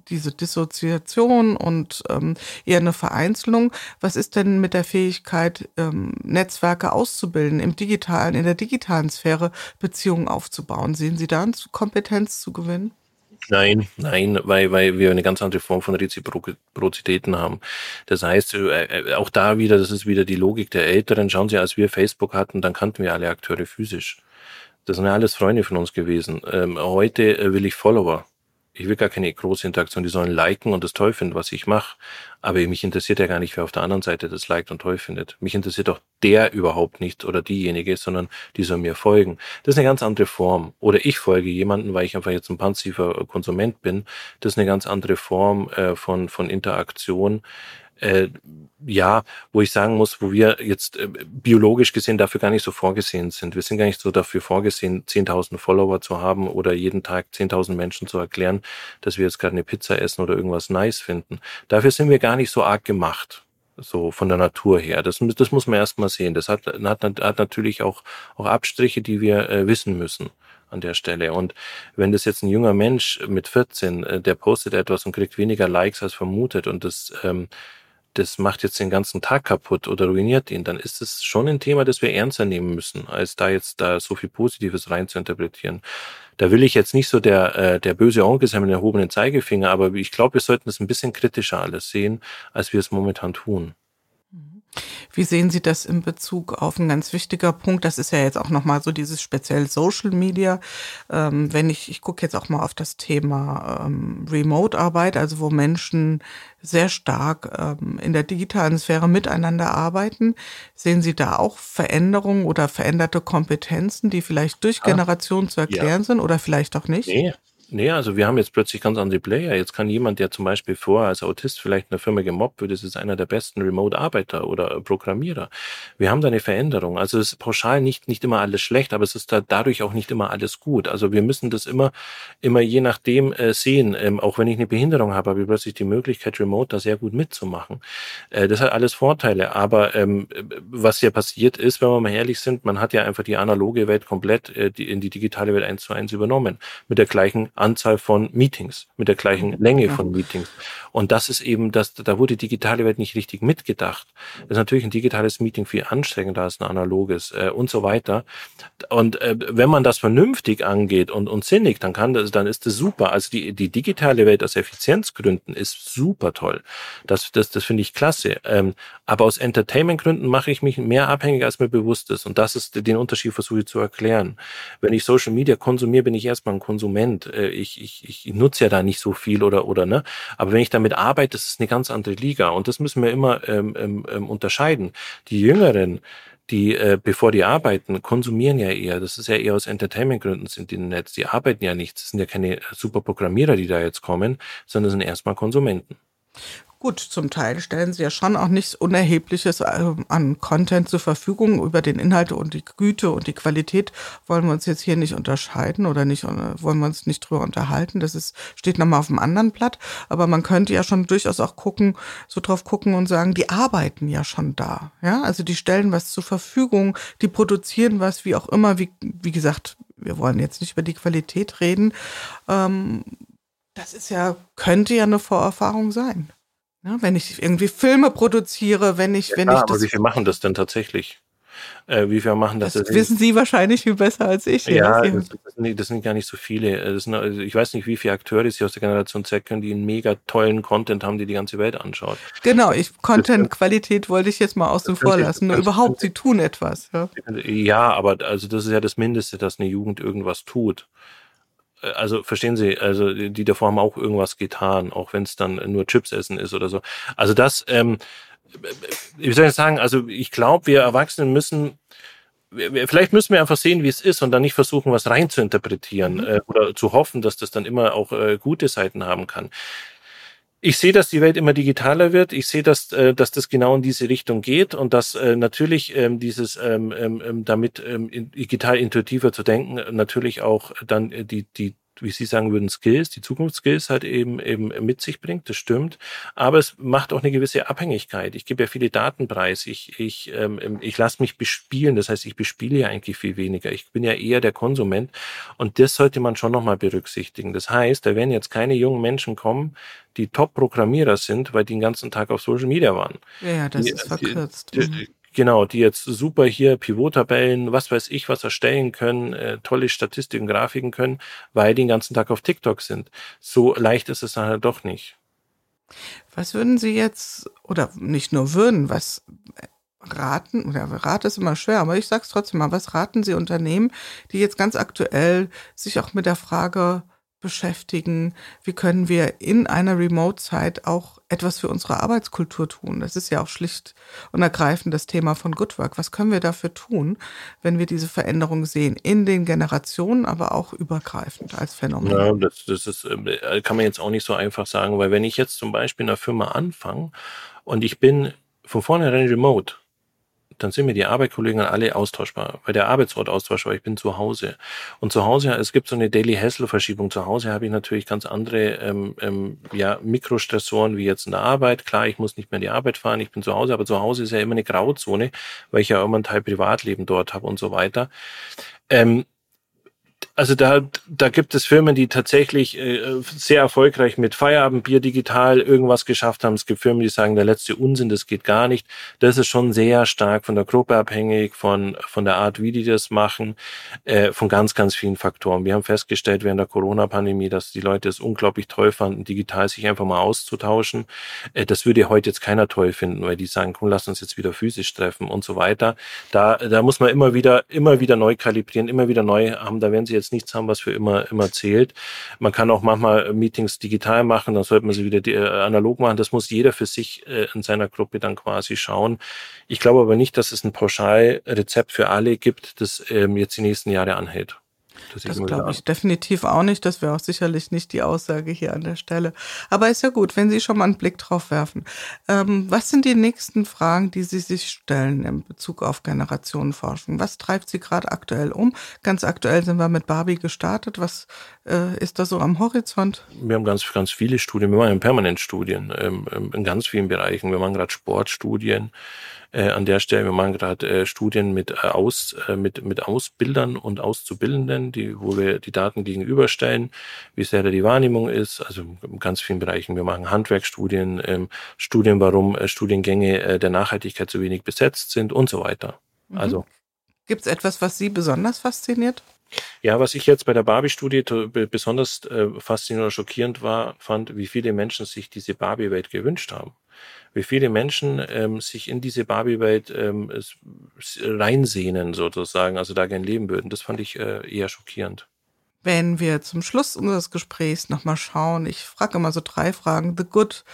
diese Dissoziation und ähm, eher eine Vereinzelung. Was ist denn mit der Fähigkeit, ähm, Netzwerke auszubilden, im digitalen, in der digitalen Sphäre Beziehungen aufzubauen? Sehen Sie da eine Kompetenz zu gewinnen? Nein, nein, weil, weil wir eine ganz andere Form von Reziprozitäten haben. Das heißt, äh, äh, auch da wieder, das ist wieder die Logik der Älteren. Schauen Sie, als wir Facebook hatten, dann kannten wir alle Akteure physisch. Das sind ja alles Freunde von uns gewesen. Ähm, heute äh, will ich Follower. Ich will gar keine große Interaktion. Die sollen liken und das toll finden, was ich mache. Aber mich interessiert ja gar nicht, wer auf der anderen Seite das liked und toll findet. Mich interessiert auch der überhaupt nicht oder diejenige, sondern die soll mir folgen. Das ist eine ganz andere Form. Oder ich folge jemanden, weil ich einfach jetzt ein passiver Konsument bin. Das ist eine ganz andere Form äh, von, von Interaktion, äh, ja, wo ich sagen muss, wo wir jetzt äh, biologisch gesehen dafür gar nicht so vorgesehen sind. Wir sind gar nicht so dafür vorgesehen, 10.000 Follower zu haben oder jeden Tag 10.000 Menschen zu erklären, dass wir jetzt gerade eine Pizza essen oder irgendwas nice finden. Dafür sind wir gar nicht so arg gemacht so von der Natur her. Das, das muss man erstmal sehen. Das hat, hat, hat natürlich auch, auch Abstriche, die wir äh, wissen müssen an der Stelle. Und wenn das jetzt ein junger Mensch mit 14, äh, der postet etwas und kriegt weniger Likes als vermutet und das ähm, das macht jetzt den ganzen Tag kaputt oder ruiniert ihn, dann ist es schon ein Thema, das wir ernster nehmen müssen, als da jetzt da so viel Positives rein zu interpretieren. Da will ich jetzt nicht so der, äh, der böse Onkel sein mit dem erhobenen Zeigefinger, aber ich glaube, wir sollten das ein bisschen kritischer alles sehen, als wir es momentan tun. Wie sehen Sie das in Bezug auf ein ganz wichtiger Punkt? Das ist ja jetzt auch nochmal so dieses speziell Social Media. Ähm, wenn ich, ich gucke jetzt auch mal auf das Thema ähm, Remote-Arbeit, also wo Menschen sehr stark ähm, in der digitalen Sphäre miteinander arbeiten. Sehen Sie da auch Veränderungen oder veränderte Kompetenzen, die vielleicht durch Generation zu erklären ja. sind oder vielleicht auch nicht? Nee, Nee, also wir haben jetzt plötzlich ganz andere Player. Jetzt kann jemand, der zum Beispiel vorher als Autist vielleicht in der Firma gemobbt wird, ist jetzt einer der besten Remote-Arbeiter oder Programmierer. Wir haben da eine Veränderung. Also es ist pauschal nicht, nicht immer alles schlecht, aber es ist da dadurch auch nicht immer alles gut. Also wir müssen das immer, immer je nachdem äh, sehen. Ähm, auch wenn ich eine Behinderung habe, habe ich plötzlich die Möglichkeit, remote da sehr gut mitzumachen. Äh, das hat alles Vorteile. Aber ähm, was ja passiert ist, wenn wir mal ehrlich sind, man hat ja einfach die analoge Welt komplett äh, die, in die digitale Welt eins zu eins übernommen. Mit der gleichen Anzahl von Meetings, mit der gleichen mhm. Länge von Meetings. Und das ist eben, das, da wurde die digitale Welt nicht richtig mitgedacht. Das ist natürlich ein digitales Meeting viel anstrengender als ein analoges äh, und so weiter. Und äh, wenn man das vernünftig angeht und, und sinnig, dann kann das, dann ist das super. Also die, die digitale Welt aus Effizienzgründen ist super toll. Das, das, das finde ich klasse. Ähm, aber aus Entertainmentgründen mache ich mich mehr abhängig, als mir bewusst ist. Und das ist den Unterschied, versuche ich zu erklären. Wenn ich Social Media konsumiere, bin ich erstmal ein Konsument. Äh, ich, ich, ich nutze ja da nicht so viel oder, oder, ne? Aber wenn ich damit arbeite, ist eine ganz andere Liga. Und das müssen wir immer ähm, ähm, ähm, unterscheiden. Die Jüngeren, die, äh, bevor die arbeiten, konsumieren ja eher. Das ist ja eher aus Entertainmentgründen sind die im Netz. Die arbeiten ja nicht. Das sind ja keine super Programmierer, die da jetzt kommen, sondern sind erstmal Konsumenten. Gut, zum Teil stellen sie ja schon auch nichts Unerhebliches äh, an Content zur Verfügung. Über den Inhalt und die Güte und die Qualität wollen wir uns jetzt hier nicht unterscheiden oder nicht, äh, wollen wir uns nicht drüber unterhalten. Das ist, steht nochmal auf dem anderen Blatt. Aber man könnte ja schon durchaus auch gucken, so drauf gucken und sagen, die arbeiten ja schon da. Ja, also die stellen was zur Verfügung, die produzieren was, wie auch immer. Wie, wie gesagt, wir wollen jetzt nicht über die Qualität reden. Ähm, das ist ja, könnte ja eine Vorerfahrung sein. Ja, wenn ich irgendwie Filme produziere, wenn ich, wenn ja, ich aber das. Wie viel machen das denn tatsächlich? Äh, wie viel machen das? Das wissen Sie wahrscheinlich viel besser als ich. Ja, das, das, sind, das, sind, gar nicht so viele. Sind, also ich weiß nicht, wie viele Akteure Sie aus der Generation Z können, die einen mega tollen Content haben, die die ganze Welt anschaut. Genau, ich Content-Qualität wollte ich jetzt mal außen vor lassen. Nur überhaupt, Sie tun etwas. Ja. ja, aber also das ist ja das Mindeste, dass eine Jugend irgendwas tut. Äh, also verstehen Sie, also die davor haben auch irgendwas getan, auch wenn es dann nur Chips essen ist oder so. Also das, ähm, wie soll ich sagen, also ich glaube, wir Erwachsenen müssen vielleicht müssen wir einfach sehen, wie es ist und dann nicht versuchen, was rein zu interpretieren mhm. äh, oder zu hoffen, dass das dann immer auch äh, gute Seiten haben kann. Ich sehe, dass die Welt immer digitaler wird. Ich sehe, dass, äh, dass das genau in diese Richtung geht und dass äh, natürlich ähm, dieses ähm, ähm, damit digital intuitiver zu denken natürlich auch dann äh, die, die wie Sie sagen würden, Skills, die Zukunftsskills halt eben, eben mit sich bringt, das stimmt. Aber es macht auch eine gewisse Abhängigkeit. Ich gebe ja viele Daten preis. Ich, ich, ähm, ich lasse mich bespielen. Das heißt, ich bespiele ja eigentlich viel weniger. Ich bin ja eher der Konsument. Und das sollte man schon nochmal berücksichtigen. Das heißt, da werden jetzt keine jungen Menschen kommen, die Top-Programmierer sind, weil die den ganzen Tag auf Social Media waren. Ja, das die, ist verkürzt. Die, die, Genau, die jetzt super hier Pivot-Tabellen, was weiß ich, was erstellen können, äh, tolle Statistiken, Grafiken können, weil die den ganzen Tag auf TikTok sind. So leicht ist es dann halt doch nicht. Was würden Sie jetzt, oder nicht nur würden, was raten, oder Rat ist immer schwer, aber ich sag's trotzdem mal, was raten Sie Unternehmen, die jetzt ganz aktuell sich auch mit der Frage beschäftigen, wie können wir in einer Remote-Zeit auch etwas für unsere Arbeitskultur tun. Das ist ja auch schlicht und ergreifend das Thema von Good Work. Was können wir dafür tun, wenn wir diese Veränderung sehen, in den Generationen, aber auch übergreifend als Phänomen? Ja, das, das ist, äh, kann man jetzt auch nicht so einfach sagen, weil wenn ich jetzt zum Beispiel in einer Firma anfange und ich bin von vornherein remote, dann sind mir die Arbeitskollegen alle austauschbar, weil der Arbeitsort austauschbar, ich bin zu Hause. Und zu Hause, es gibt so eine Daily Hassel-Verschiebung. Zu Hause habe ich natürlich ganz andere ähm, ähm, ja, Mikrostressoren wie jetzt in der Arbeit. Klar, ich muss nicht mehr in die Arbeit fahren, ich bin zu Hause, aber zu Hause ist ja immer eine Grauzone, weil ich ja immer einen Teil Privatleben dort habe und so weiter. Ähm, Also da, da gibt es Firmen, die tatsächlich äh, sehr erfolgreich mit Feierabendbier digital irgendwas geschafft haben. Es gibt Firmen, die sagen, der letzte Unsinn, das geht gar nicht. Das ist schon sehr stark von der Gruppe abhängig, von, von der Art, wie die das machen, äh, von ganz, ganz vielen Faktoren. Wir haben festgestellt während der Corona-Pandemie, dass die Leute es unglaublich toll fanden, digital sich einfach mal auszutauschen. Äh, das würde heute jetzt keiner toll finden, weil die sagen, komm, lass uns jetzt wieder physisch treffen und so weiter. Da, da muss man immer wieder, immer wieder neu kalibrieren, immer wieder neu haben. Da werden sie jetzt nichts haben, was für immer, immer zählt. Man kann auch manchmal Meetings digital machen, dann sollte man sie wieder äh, analog machen. Das muss jeder für sich äh, in seiner Gruppe dann quasi schauen. Ich glaube aber nicht, dass es ein Pauschalrezept für alle gibt, das ähm, jetzt die nächsten Jahre anhält. Das, das glaube ich definitiv auch nicht. Das wäre auch sicherlich nicht die Aussage hier an der Stelle. Aber ist ja gut, wenn Sie schon mal einen Blick drauf werfen. Ähm, was sind die nächsten Fragen, die Sie sich stellen in Bezug auf Generationenforschung? Was treibt Sie gerade aktuell um? Ganz aktuell sind wir mit Barbie gestartet. Was äh, ist da so am Horizont? Wir haben ganz, ganz viele Studien. Wir machen permanent Studien ähm, in ganz vielen Bereichen. Wir machen gerade Sportstudien äh, an der Stelle. Wir machen gerade äh, Studien mit, äh, Aus, äh, mit, mit Ausbildern und Auszubildenden, die, wo wir die Daten gegenüberstellen, wie sehr da die Wahrnehmung ist, also in ganz vielen Bereichen. Wir machen Handwerkstudien, ähm, Studien, warum äh, Studiengänge äh, der Nachhaltigkeit so wenig besetzt sind und so weiter. Mhm. Also Gibt es etwas, was Sie besonders fasziniert? Ja, was ich jetzt bei der Barbie-Studie besonders äh, faszinierend oder schockierend war, fand, wie viele Menschen sich diese Barbie-Welt gewünscht haben wie viele Menschen ähm, sich in diese Barbie-Welt ähm, reinsehnen sozusagen, also da gern leben würden. Das fand ich äh, eher schockierend. Wenn wir zum Schluss unseres Gesprächs nochmal schauen, ich frage immer so drei Fragen, the good,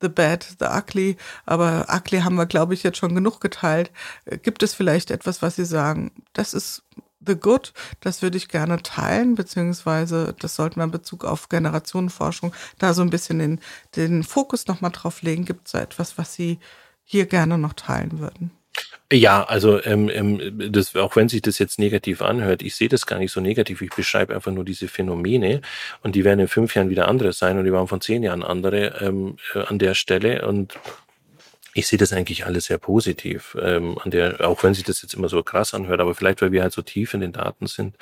the bad, the ugly, aber ugly haben wir, glaube ich, jetzt schon genug geteilt. Äh, gibt es vielleicht etwas, was Sie sagen, das ist The Good, das würde ich gerne teilen, beziehungsweise das sollten wir in Bezug auf Generationenforschung da so ein bisschen den, den Fokus nochmal drauf legen. Gibt es da etwas, was Sie hier gerne noch teilen würden? Ja, also ähm, ähm, das, auch wenn sich das jetzt negativ anhört, ich sehe das gar nicht so negativ. Ich beschreibe einfach nur diese Phänomene und die werden in fünf Jahren wieder andere sein und die waren von zehn Jahren andere ähm, äh, an der Stelle und ich sehe das eigentlich alles sehr positiv, ähm, an der, auch wenn sich das jetzt immer so krass anhört, aber vielleicht, weil wir halt so tief in den Daten sind,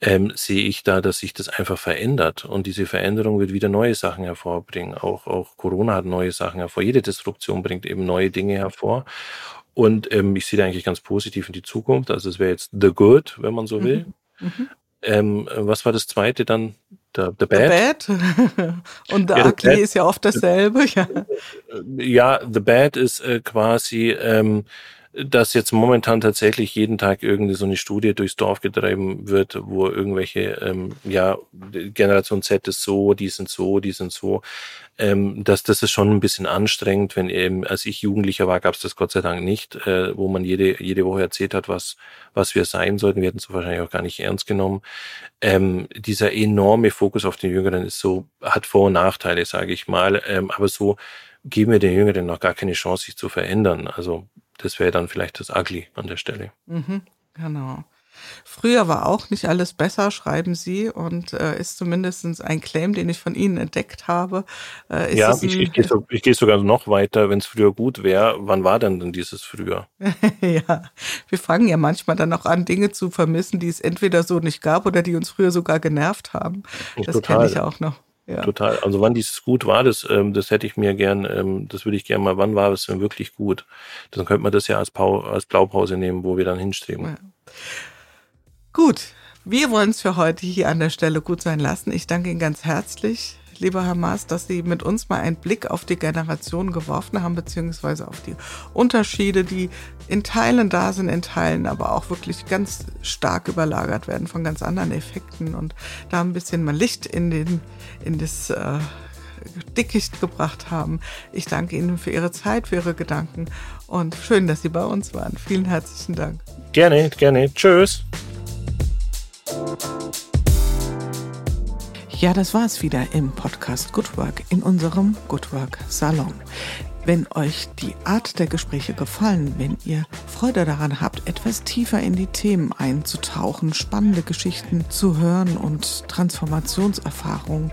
ähm, sehe ich da, dass sich das einfach verändert. Und diese Veränderung wird wieder neue Sachen hervorbringen. Auch, auch Corona hat neue Sachen hervor. Jede Disruption bringt eben neue Dinge hervor. Und ähm, ich sehe da eigentlich ganz positiv in die Zukunft. Also es wäre jetzt the good, wenn man so will. Mhm. Mhm. Ähm, was war das zweite dann? The, the Bad. The Bad. (laughs) Und The ja, Ugly bad. ist ja oft dasselbe. (laughs) Ja, ja The Bad ist äh, quasi, ähm, dass jetzt momentan tatsächlich jeden Tag irgendwie so eine Studie durchs Dorf getrieben wird, wo irgendwelche, ähm, ja, Generation Z ist so, die sind so, die sind so. Ähm, das, das ist schon ein bisschen anstrengend, wenn eben, als ich Jugendlicher war, gab es das Gott sei Dank nicht, äh, wo man jede, jede Woche erzählt hat, was, was wir sein sollten. Wir hätten es wahrscheinlich auch gar nicht ernst genommen. Ähm, dieser enorme Fokus auf den Jüngeren ist so, hat Vor- und Nachteile, sage ich mal. Ähm, aber so geben wir den Jüngeren noch gar keine Chance, sich zu verändern. Also das wäre dann vielleicht das Ugly an der Stelle. Mhm, genau. Früher war auch nicht alles besser, schreiben Sie, und äh, ist zumindest ein Claim, den ich von Ihnen entdeckt habe. Äh, ja, ich, ich, gehe so, ich gehe sogar noch weiter, wenn es früher gut wäre. Wann war denn denn dieses früher? (laughs) ja, wir fangen ja manchmal dann auch an, Dinge zu vermissen, die es entweder so nicht gab oder die uns früher sogar genervt haben. Das kenne ich auch noch. Ja. Total. Also wann dieses gut war, das, ähm, das hätte ich mir gern, ähm, das würde ich gerne mal, wann war es denn wirklich gut? Dann könnte man das ja als, Pau als Blaupause nehmen, wo wir dann hinstreben. Ja. Gut, wir wollen es für heute hier an der Stelle gut sein lassen. Ich danke Ihnen ganz herzlich, lieber Herr Maas, dass Sie mit uns mal einen Blick auf die Generation geworfen haben, beziehungsweise auf die Unterschiede, die in Teilen da sind, in Teilen aber auch wirklich ganz stark überlagert werden von ganz anderen Effekten und da ein bisschen mal Licht in, den, in das äh, Dickicht gebracht haben. Ich danke Ihnen für Ihre Zeit, für Ihre Gedanken und schön, dass Sie bei uns waren. Vielen herzlichen Dank. Gerne, gerne. Tschüss. Ja, das war's wieder im Podcast Good Work in unserem Good Work Salon. Wenn euch die Art der Gespräche gefallen, wenn ihr Freude daran habt, etwas tiefer in die Themen einzutauchen, spannende Geschichten zu hören und Transformationserfahrungen